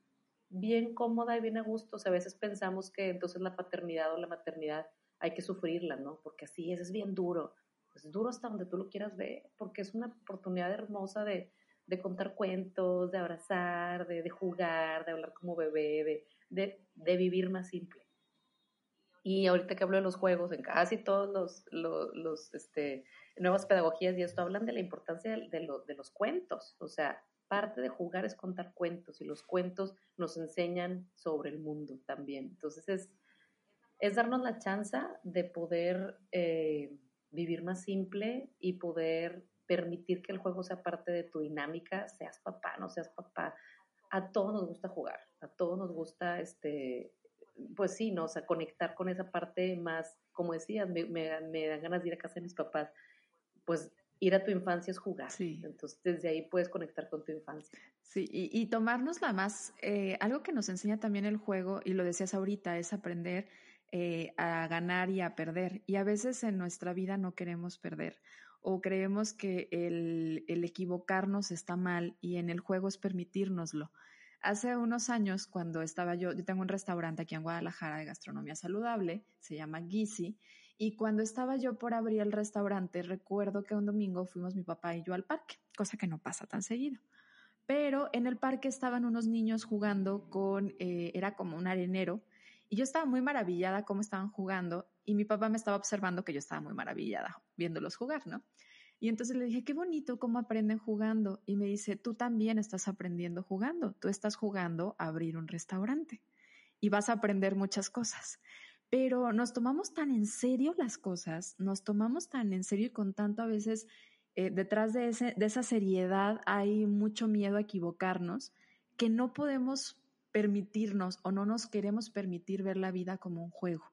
bien cómoda y bien a gusto. O sea, a veces pensamos que entonces la paternidad o la maternidad hay que sufrirla, ¿no? Porque así es, es bien duro. Es duro hasta donde tú lo quieras ver, porque es una oportunidad hermosa de, de contar cuentos, de abrazar, de, de, jugar, de hablar como bebé, de, de vivir más simple. Y ahorita que hablo de los juegos, en casi todos los, los, los este, nuevas pedagogías y esto hablan de la importancia de, los cuentos. O sea, parte de jugar es contar cuentos y los cuentos nos enseñan sobre el mundo también. Entonces es, es darnos la chance de poder eh, vivir más simple y poder permitir que el juego sea parte de tu dinámica, seas papá, no seas papá. A todos nos gusta jugar, a todos nos gusta este, pues sí, ¿no? O sea, conectar con esa parte más, como decías, me, me, dan ganas de ir a casa de mis papás, pues ir a tu infancia es jugar. Sí. Entonces, desde ahí puedes conectar con tu infancia. Sí, y, y tomarnos la más, eh, algo que nos enseña también el juego, y lo decías ahorita, es aprender eh, a ganar y a perder. Y a veces en nuestra vida no queremos perder o creemos que el, el equivocarnos está mal y en el juego es permitírnoslo. Hace unos años, cuando estaba yo, yo tengo un restaurante aquí en Guadalajara de gastronomía saludable, se llama Gizi, y cuando estaba yo por abrir el restaurante, recuerdo que un domingo fuimos mi papá y yo al parque, cosa que no pasa tan seguido. Pero en el parque estaban unos niños jugando con, eh, era como un arenero, y yo estaba muy maravillada cómo estaban jugando, y mi papá me estaba observando que yo estaba muy maravillada viéndolos jugar, ¿no? Y entonces le dije, qué bonito cómo aprenden jugando. Y me dice, tú también estás aprendiendo jugando. Tú estás jugando a abrir un restaurante y vas a aprender muchas cosas. Pero nos tomamos tan en serio las cosas, nos tomamos tan en serio y con tanto a veces eh, detrás de, de esa seriedad hay mucho miedo a equivocarnos que no podemos permitirnos o no nos queremos permitir ver la vida como un juego.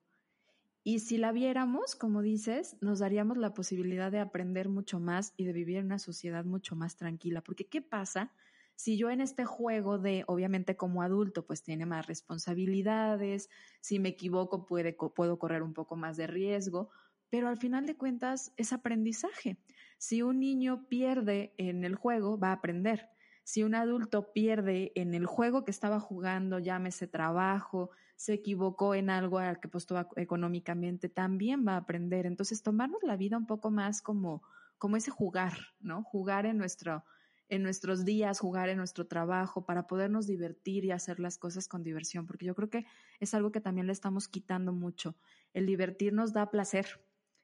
Y si la viéramos, como dices, nos daríamos la posibilidad de aprender mucho más y de vivir en una sociedad mucho más tranquila. Porque ¿qué pasa si yo en este juego de, obviamente como adulto, pues tiene más responsabilidades, si me equivoco puede, puedo correr un poco más de riesgo, pero al final de cuentas es aprendizaje. Si un niño pierde en el juego, va a aprender. Si un adulto pierde en el juego que estaba jugando, llámese trabajo, se equivocó en algo al que postó económicamente, también va a aprender. Entonces, tomarnos la vida un poco más como, como ese jugar, ¿no? Jugar en nuestro, en nuestros días, jugar en nuestro trabajo, para podernos divertir y hacer las cosas con diversión, porque yo creo que es algo que también le estamos quitando mucho. El divertirnos da placer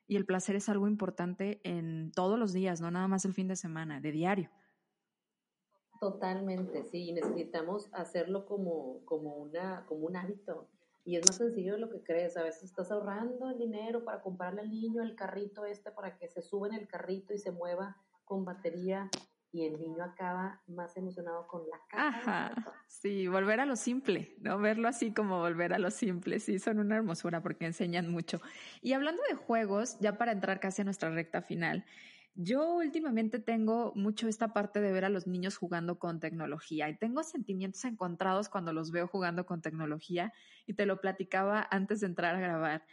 y el placer es algo importante en todos los días, no nada más el fin de semana, de diario. Totalmente, sí, necesitamos hacerlo como, como, una, como un hábito. Y es más sencillo de lo que crees. A veces estás ahorrando el dinero para comprarle al niño el carrito este para que se suba en el carrito y se mueva con batería y el niño acaba más emocionado con la caja. Ajá, sí, volver a lo simple, ¿no? Verlo así como volver a lo simple, sí, son una hermosura porque enseñan mucho. Y hablando de juegos, ya para entrar casi a nuestra recta final, yo últimamente tengo mucho esta parte de ver a los niños jugando con tecnología y tengo sentimientos encontrados cuando los veo jugando con tecnología y te lo platicaba antes de entrar a grabar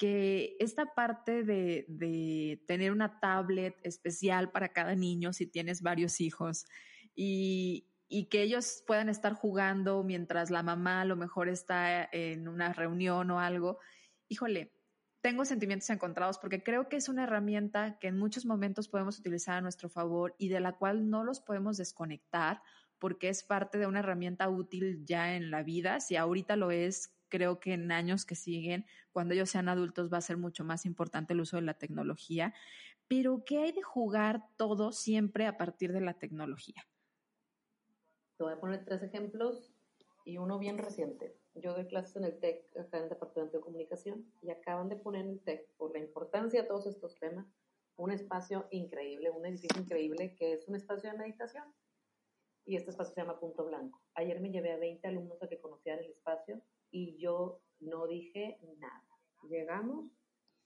que esta parte de, de, tener una tablet especial para cada niño si tienes varios hijos y, y, que ellos puedan estar jugando mientras la mamá a lo mejor está en una reunión o algo, híjole, tengo sentimientos encontrados porque creo que es una herramienta que en muchos momentos podemos utilizar a nuestro favor y de la cual no los podemos desconectar porque es parte de una herramienta útil ya en la vida. Si ahorita lo es, creo que en años que siguen, cuando ellos sean adultos, va a ser mucho más importante el uso de la tecnología. Pero, ¿qué hay de jugar todo siempre a partir de la tecnología? Te voy a poner tres ejemplos y uno bien reciente. Yo doy clases en el TEC, acá en el Departamento de Comunicación, y acaban de poner en el TEC, por la importancia de todos estos temas, un espacio increíble, un edificio increíble que es un espacio de meditación. Y este espacio se llama Punto Blanco. Ayer me llevé a 20 alumnos a que conocieran el espacio y yo no dije nada. Llegamos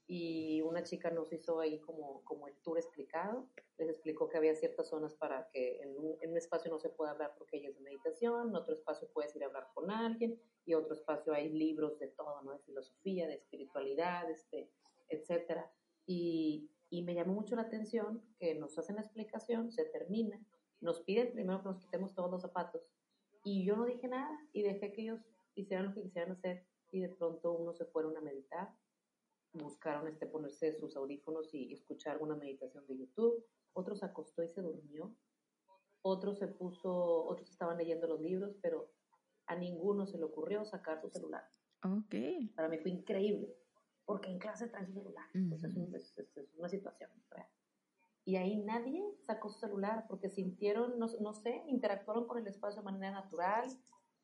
y una chica nos hizo ahí como, como el tour explicado, les explicó que había ciertas zonas para que en un, en un espacio no se pueda hablar porque ella es de meditación, en otro espacio puedes ir a hablar con alguien y otro espacio hay libros de todo, ¿no? De filosofía, de espiritualidad, este, etcétera. Y, y me llamó mucho la atención que nos hacen la explicación, se termina, nos piden primero que nos quitemos todos los zapatos y yo no dije nada y dejé que ellos hicieran lo que quisieran hacer y de pronto uno se fueron a meditar, buscaron este, ponerse sus audífonos y escuchar una meditación de YouTube, otro se acostó y se durmió, otro se puso, otros estaban leyendo los libros, pero a ninguno se le ocurrió sacar su celular. Ok. Para mí fue increíble, porque en clase trae su celular, pues es, es, una situación real. Y ahí nadie sacó su celular porque sintieron, no, no sé, interactuaron con el espacio de manera natural,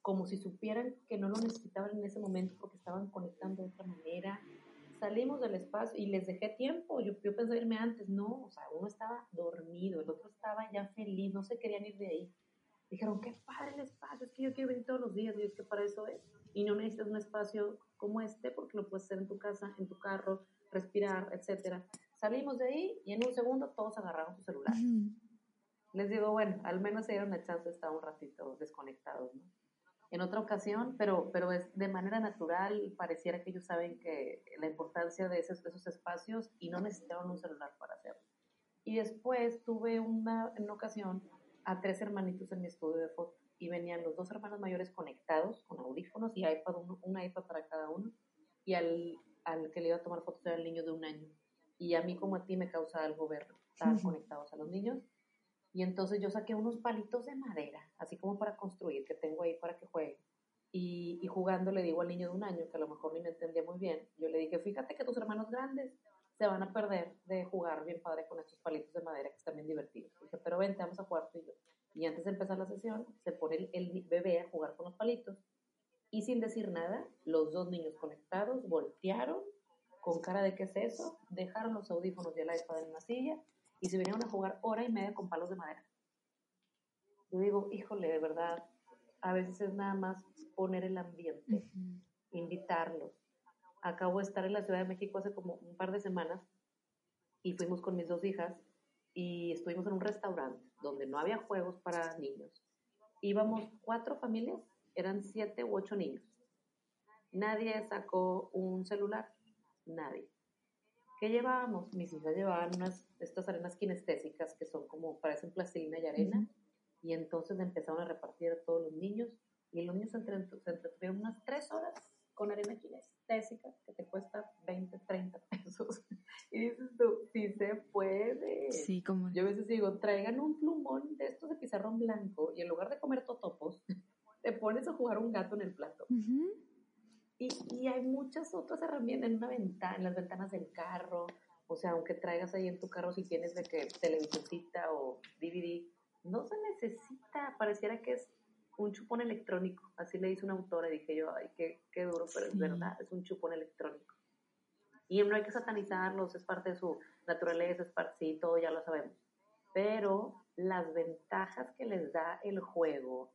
como si supieran que no lo necesitaban en ese momento porque estaban conectando de otra manera. Salimos del espacio y les dejé tiempo. Yo, yo pensé irme antes. No, o sea, uno estaba dormido, el otro estaba ya feliz, no se querían ir de ahí. Dijeron, qué padre el espacio, es que yo quiero venir todos los días. Y es que para eso es. Y no necesitas un espacio como este porque lo puedes hacer en tu casa, en tu carro, respirar, etcétera. Salimos de ahí y en un segundo todos agarraron su celular. Les digo, bueno, al menos se dieron la chance de estar un ratito desconectados, ¿no? En otra ocasión, pero, pero es de manera natural, pareciera que ellos saben que la importancia de esos, esos espacios y no necesitaron un celular para hacerlo. Y después tuve una, en una ocasión a tres hermanitos en mi estudio de foto y venían los dos hermanos mayores conectados con audífonos y iPad, un iPad para cada uno, y al, al, que le iba a tomar fotos era el niño de un año. Y a mí como a ti me causa algo ver, estar conectados a los niños y entonces yo saqué unos palitos de madera, así como para construir, que tengo ahí para que juegue. Y, y, jugando le digo al niño de un año, que a lo mejor ni me entendía muy bien, yo le dije, fíjate que tus hermanos grandes se van a perder de jugar bien padre con estos palitos de madera que están bien divertidos. Dije, pero vente, vamos a jugar tú y yo. Y antes de empezar la sesión, se pone el, bebé a jugar con los palitos. Y sin decir nada, los dos niños conectados voltearon con cara de qué es eso, dejaron los audífonos y el iPad en una silla y se vinieron a jugar hora y media con palos de madera. Yo digo, híjole, de verdad, a veces es nada más poner el ambiente, invitarlos. Acabo de estar en la Ciudad de México hace como un par de semanas y fuimos con mis dos hijas y estuvimos en un restaurante donde no había juegos para niños. Íbamos cuatro familias, eran siete u ocho niños. Nadie sacó un celular, nadie. ¿Qué llevábamos? Mis hijas llevaban unas, estas arenas kinestésicas que son como, parecen plastilina y arena, y entonces empezaron a repartir a todos los niños, y los niños se, entretuvieron unas tres horas con arena kinestésica que te cuesta 20, 30 pesos. Y dices tú, sí se puede. Sí, como. Yo a veces digo, traigan un plumón de estos de pizarrón blanco y en lugar de comer totopos, te pones a jugar un gato en el plato. Y, y, hay muchas otras herramientas en una ventana, en las ventanas del carro. O sea, aunque traigas ahí en tu carro si tienes de que televisorcita o DVD, no se necesita. Pareciera que es un chupón electrónico. Así le dice una autora y dije yo, ay, qué, qué duro, pero es verdad, es un chupón electrónico. Y no hay que satanizarlos, es parte de su naturaleza, es parte, sí, todo ya lo sabemos. Pero las ventajas que les da el juego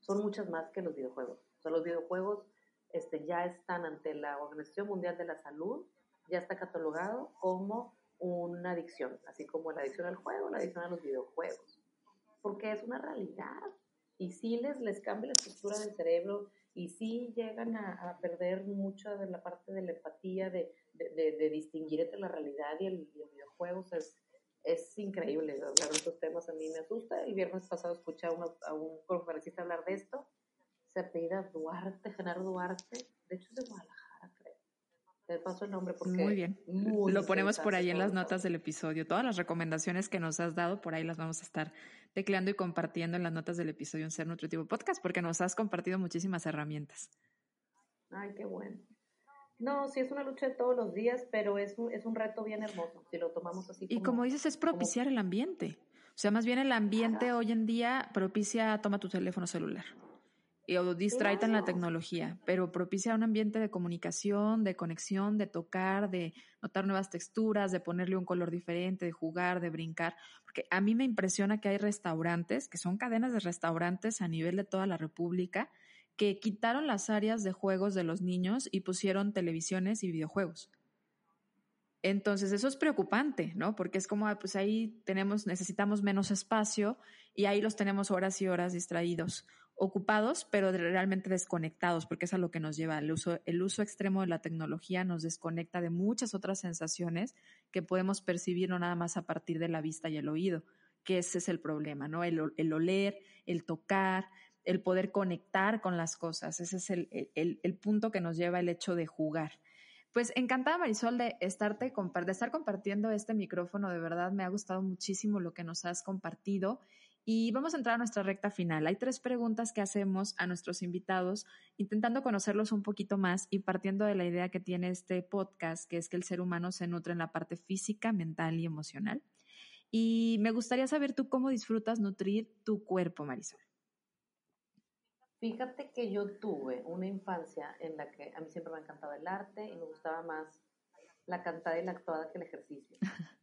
son muchas más que los videojuegos. O sea, los videojuegos este, ya están ante la Organización Mundial de la Salud, ya está catalogado como una adicción, así como la adicción al juego, la adicción a los videojuegos, porque es una realidad. Y sí les, les cambia la estructura del cerebro y sí llegan a, perder mucho de la parte de la empatía, de, de, distinguir entre la realidad y el, videojuego. O sea, es, es increíble hablar de estos temas, a mí me asusta. El viernes pasado escuché a, a un conferencista hablar de esto, se apellida Duarte, Genaro Duarte, de hecho es de Guadalajara, creo. Te paso el nombre porque... Muy bien. Lo ponemos por ahí en las notas del episodio. Todas las recomendaciones que nos has dado, por ahí las vamos a estar tecleando y compartiendo en las notas del episodio en Ser Nutritivo Podcast, porque nos has compartido muchísimas herramientas. Ay, qué bueno. No, sí es una lucha de todos los días, pero es un, es un reto bien hermoso, si lo tomamos así. y como dices, es propiciar el ambiente. O sea, más bien el ambiente hoy en día propicia, toma tu teléfono celular o distraita en la tecnología, pero propicia un ambiente de comunicación, de conexión, de tocar, de notar nuevas texturas, de ponerle un color diferente, de jugar, de brincar. Porque a mí me impresiona que hay restaurantes, que son cadenas de restaurantes a nivel de toda la República, que quitaron las áreas de juegos de los niños y pusieron televisiones y videojuegos. Entonces, eso es preocupante, ¿no? Porque es como, pues ahí tenemos, necesitamos menos espacio y ahí los tenemos horas y horas distraídos ocupados, pero realmente desconectados, porque es a lo que nos lleva el uso, el uso extremo de la tecnología nos desconecta de muchas otras sensaciones que podemos percibir no nada más a partir de la vista y el oído, que ese es el problema, ¿no? El, el oler, el tocar, el poder conectar con las cosas, ese es el, el, el punto que nos lleva el hecho de jugar. Pues encantada Marisol de estarte de estar compartiendo este micrófono, de verdad me ha gustado muchísimo lo que nos has compartido y vamos a entrar a nuestra recta final. Hay tres preguntas que hacemos a nuestros invitados, intentando conocerlos un poquito más y partiendo de la idea que tiene este podcast, que es que el ser humano se nutre en la parte física, mental y emocional. Y me gustaría saber tú cómo disfrutas nutrir tu cuerpo, Marisol. Fíjate que yo tuve una infancia en la que a mí siempre me ha encantado el arte y me gustaba más la cantada y la actuada que el ejercicio.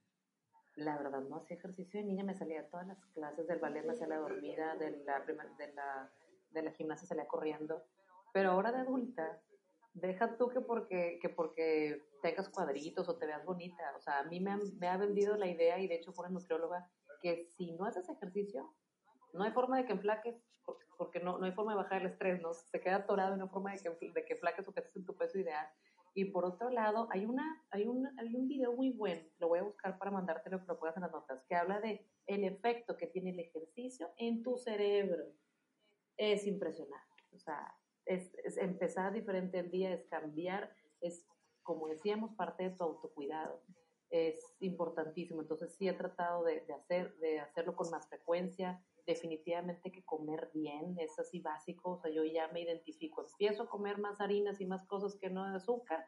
la verdad no hacía ejercicio de niña, me salía a todas las clases del ballet, me hacía la dormida, de la, de la, de la gimnasia salía corriendo, pero ahora de adulta, deja tú que porque, que porque tengas cuadritos o te veas bonita, o sea, a mí me, me ha vendido la idea, y de hecho fue una nutrióloga, que si no haces ejercicio, no hay forma de que enflaques, porque, no, no hay forma de bajar el estrés, ¿no? Se queda atorado no hay forma de que, de que enflaques o que estés en tu peso ideal. Y por otro lado, hay, una, hay, un, hay un video muy bueno, lo voy a buscar para mandártelo que lo puedas en las notas, que habla de el efecto que tiene el ejercicio en tu cerebro. Es impresionante. O sea, es, empezar diferente el día, es cambiar, es, como decíamos, parte de tu autocuidado. Es importantísimo. Entonces sí he tratado de hacer, de hacerlo con más frecuencia, definitivamente que comer bien es así básico, o sea, yo ya me identifico, empiezo a comer más harinas y más cosas que no de azúcar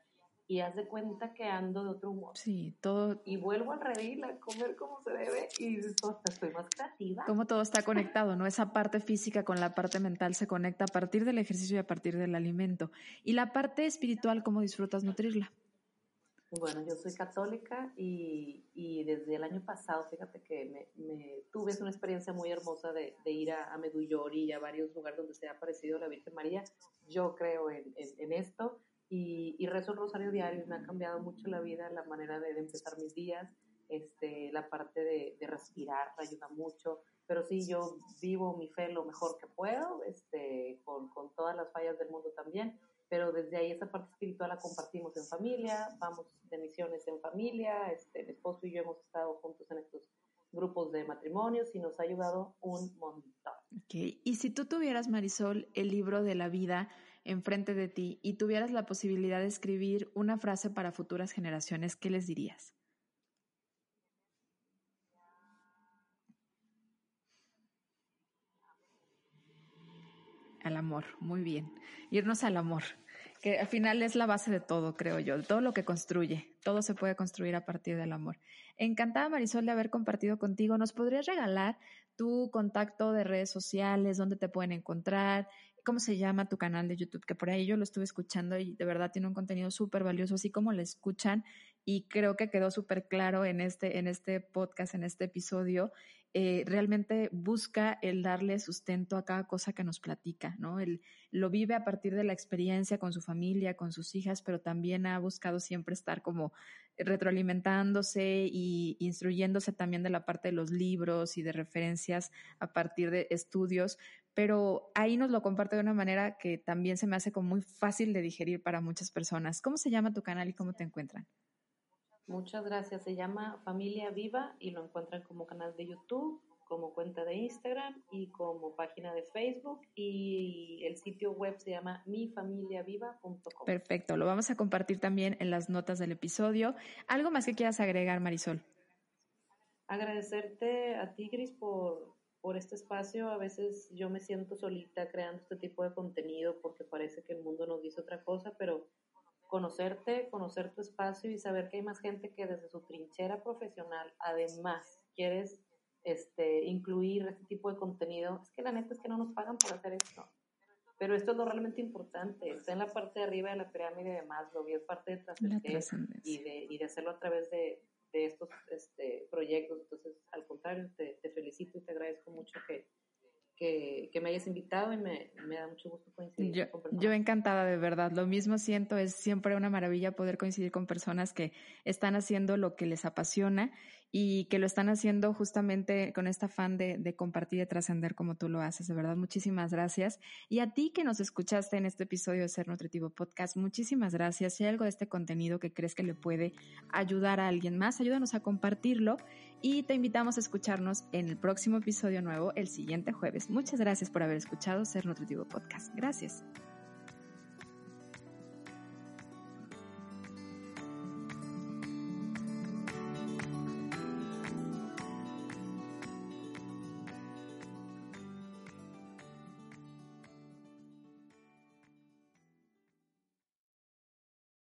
y haz de cuenta que ando de otro humor. Sí, todo. Y vuelvo al redil a comer como se debe y dices, estoy más creativa. Como todo está conectado, ¿no? Esa parte física con la parte mental se conecta a partir del ejercicio y a partir del alimento. Y la parte espiritual, ¿cómo disfrutas nutrirla? Bueno, yo soy católica y, y, desde el año pasado, fíjate que me, me tuve una experiencia muy hermosa de, de ir a, a, y a varios lugares donde se ha aparecido la Virgen María. Yo creo en, en, esto y, y, rezo el rosario diario. Me ha cambiado mucho la vida, la manera de, empezar mis días. Este, la parte de, de respirar ayuda mucho. Pero sí, yo vivo mi fe lo mejor que puedo, este, con todas las fallas del mundo también pero desde ahí esa parte espiritual la compartimos en familia, vamos de misiones en familia, este, mi esposo y yo hemos estado juntos en estos grupos de matrimonios y nos ha ayudado un montón. Okay. Y si tú tuvieras, Marisol, el libro de la vida enfrente de ti y tuvieras la posibilidad de escribir una frase para futuras generaciones, ¿qué les dirías? Al amor, muy bien. Irnos al amor que al final es la base de todo, creo yo, todo lo que construye. Todo se puede construir a partir del amor. Encantada, Marisol, de haber compartido contigo. ¿Nos podrías regalar tu contacto de redes sociales, dónde te pueden encontrar, cómo se llama tu canal de YouTube? Que por ahí yo lo estuve escuchando y de verdad tiene un contenido súper valioso, así como lo escuchan y creo que quedó súper claro en este, en este podcast, en este episodio, eh, realmente busca el darle sustento a cada cosa que nos platica, ¿no? Él lo vive a partir de la experiencia con su familia, con sus hijas, pero también ha buscado siempre estar como retroalimentándose y instruyéndose también de la parte de los libros y de referencias a partir de estudios pero ahí nos lo comparte de una manera que también se me hace como muy fácil de digerir para muchas personas. ¿Cómo se llama tu canal y cómo te encuentran? Muchas gracias. Se llama Familia Viva y lo encuentran como canal de YouTube, como cuenta de Instagram y como página de Facebook y el sitio web se llama mifamiliaviva.com. Perfecto, lo vamos a compartir también en las notas del episodio. ¿Algo más que quieras agregar, Marisol? Agradecerte a Tigris por, por este espacio. A veces yo me siento solita creando este tipo de contenido porque parece que el mundo nos dice otra cosa, pero conocerte, conocer tu espacio y saber que hay más gente que desde su trinchera profesional, además, quieres este, incluir este tipo de contenido. Es que la neta es que no nos pagan por hacer esto. Pero esto es lo realmente importante. Está en la parte de arriba de la pirámide de Maslow y es parte de trascender y de, y de hacerlo a través de, de estos este, proyectos. Entonces, al contrario, te, te, felicito y te agradezco mucho que, que, que me hayas invitado y me, me, da mucho gusto coincidir yo, con personas. Yo encantada, de verdad. Lo mismo siento, es siempre una maravilla poder coincidir con personas que están haciendo lo que les apasiona y que lo están haciendo justamente con este afán de, compartir y de trascender como tú lo haces. De verdad, muchísimas gracias. Y a ti que nos escuchaste en este episodio de Ser Nutritivo Podcast, muchísimas gracias. Si hay algo de este contenido que crees que le puede ayudar a alguien más, ayúdanos a compartirlo y te invitamos a escucharnos en el próximo episodio nuevo el siguiente jueves. Muchas gracias por haber escuchado Ser Nutritivo Podcast. Gracias.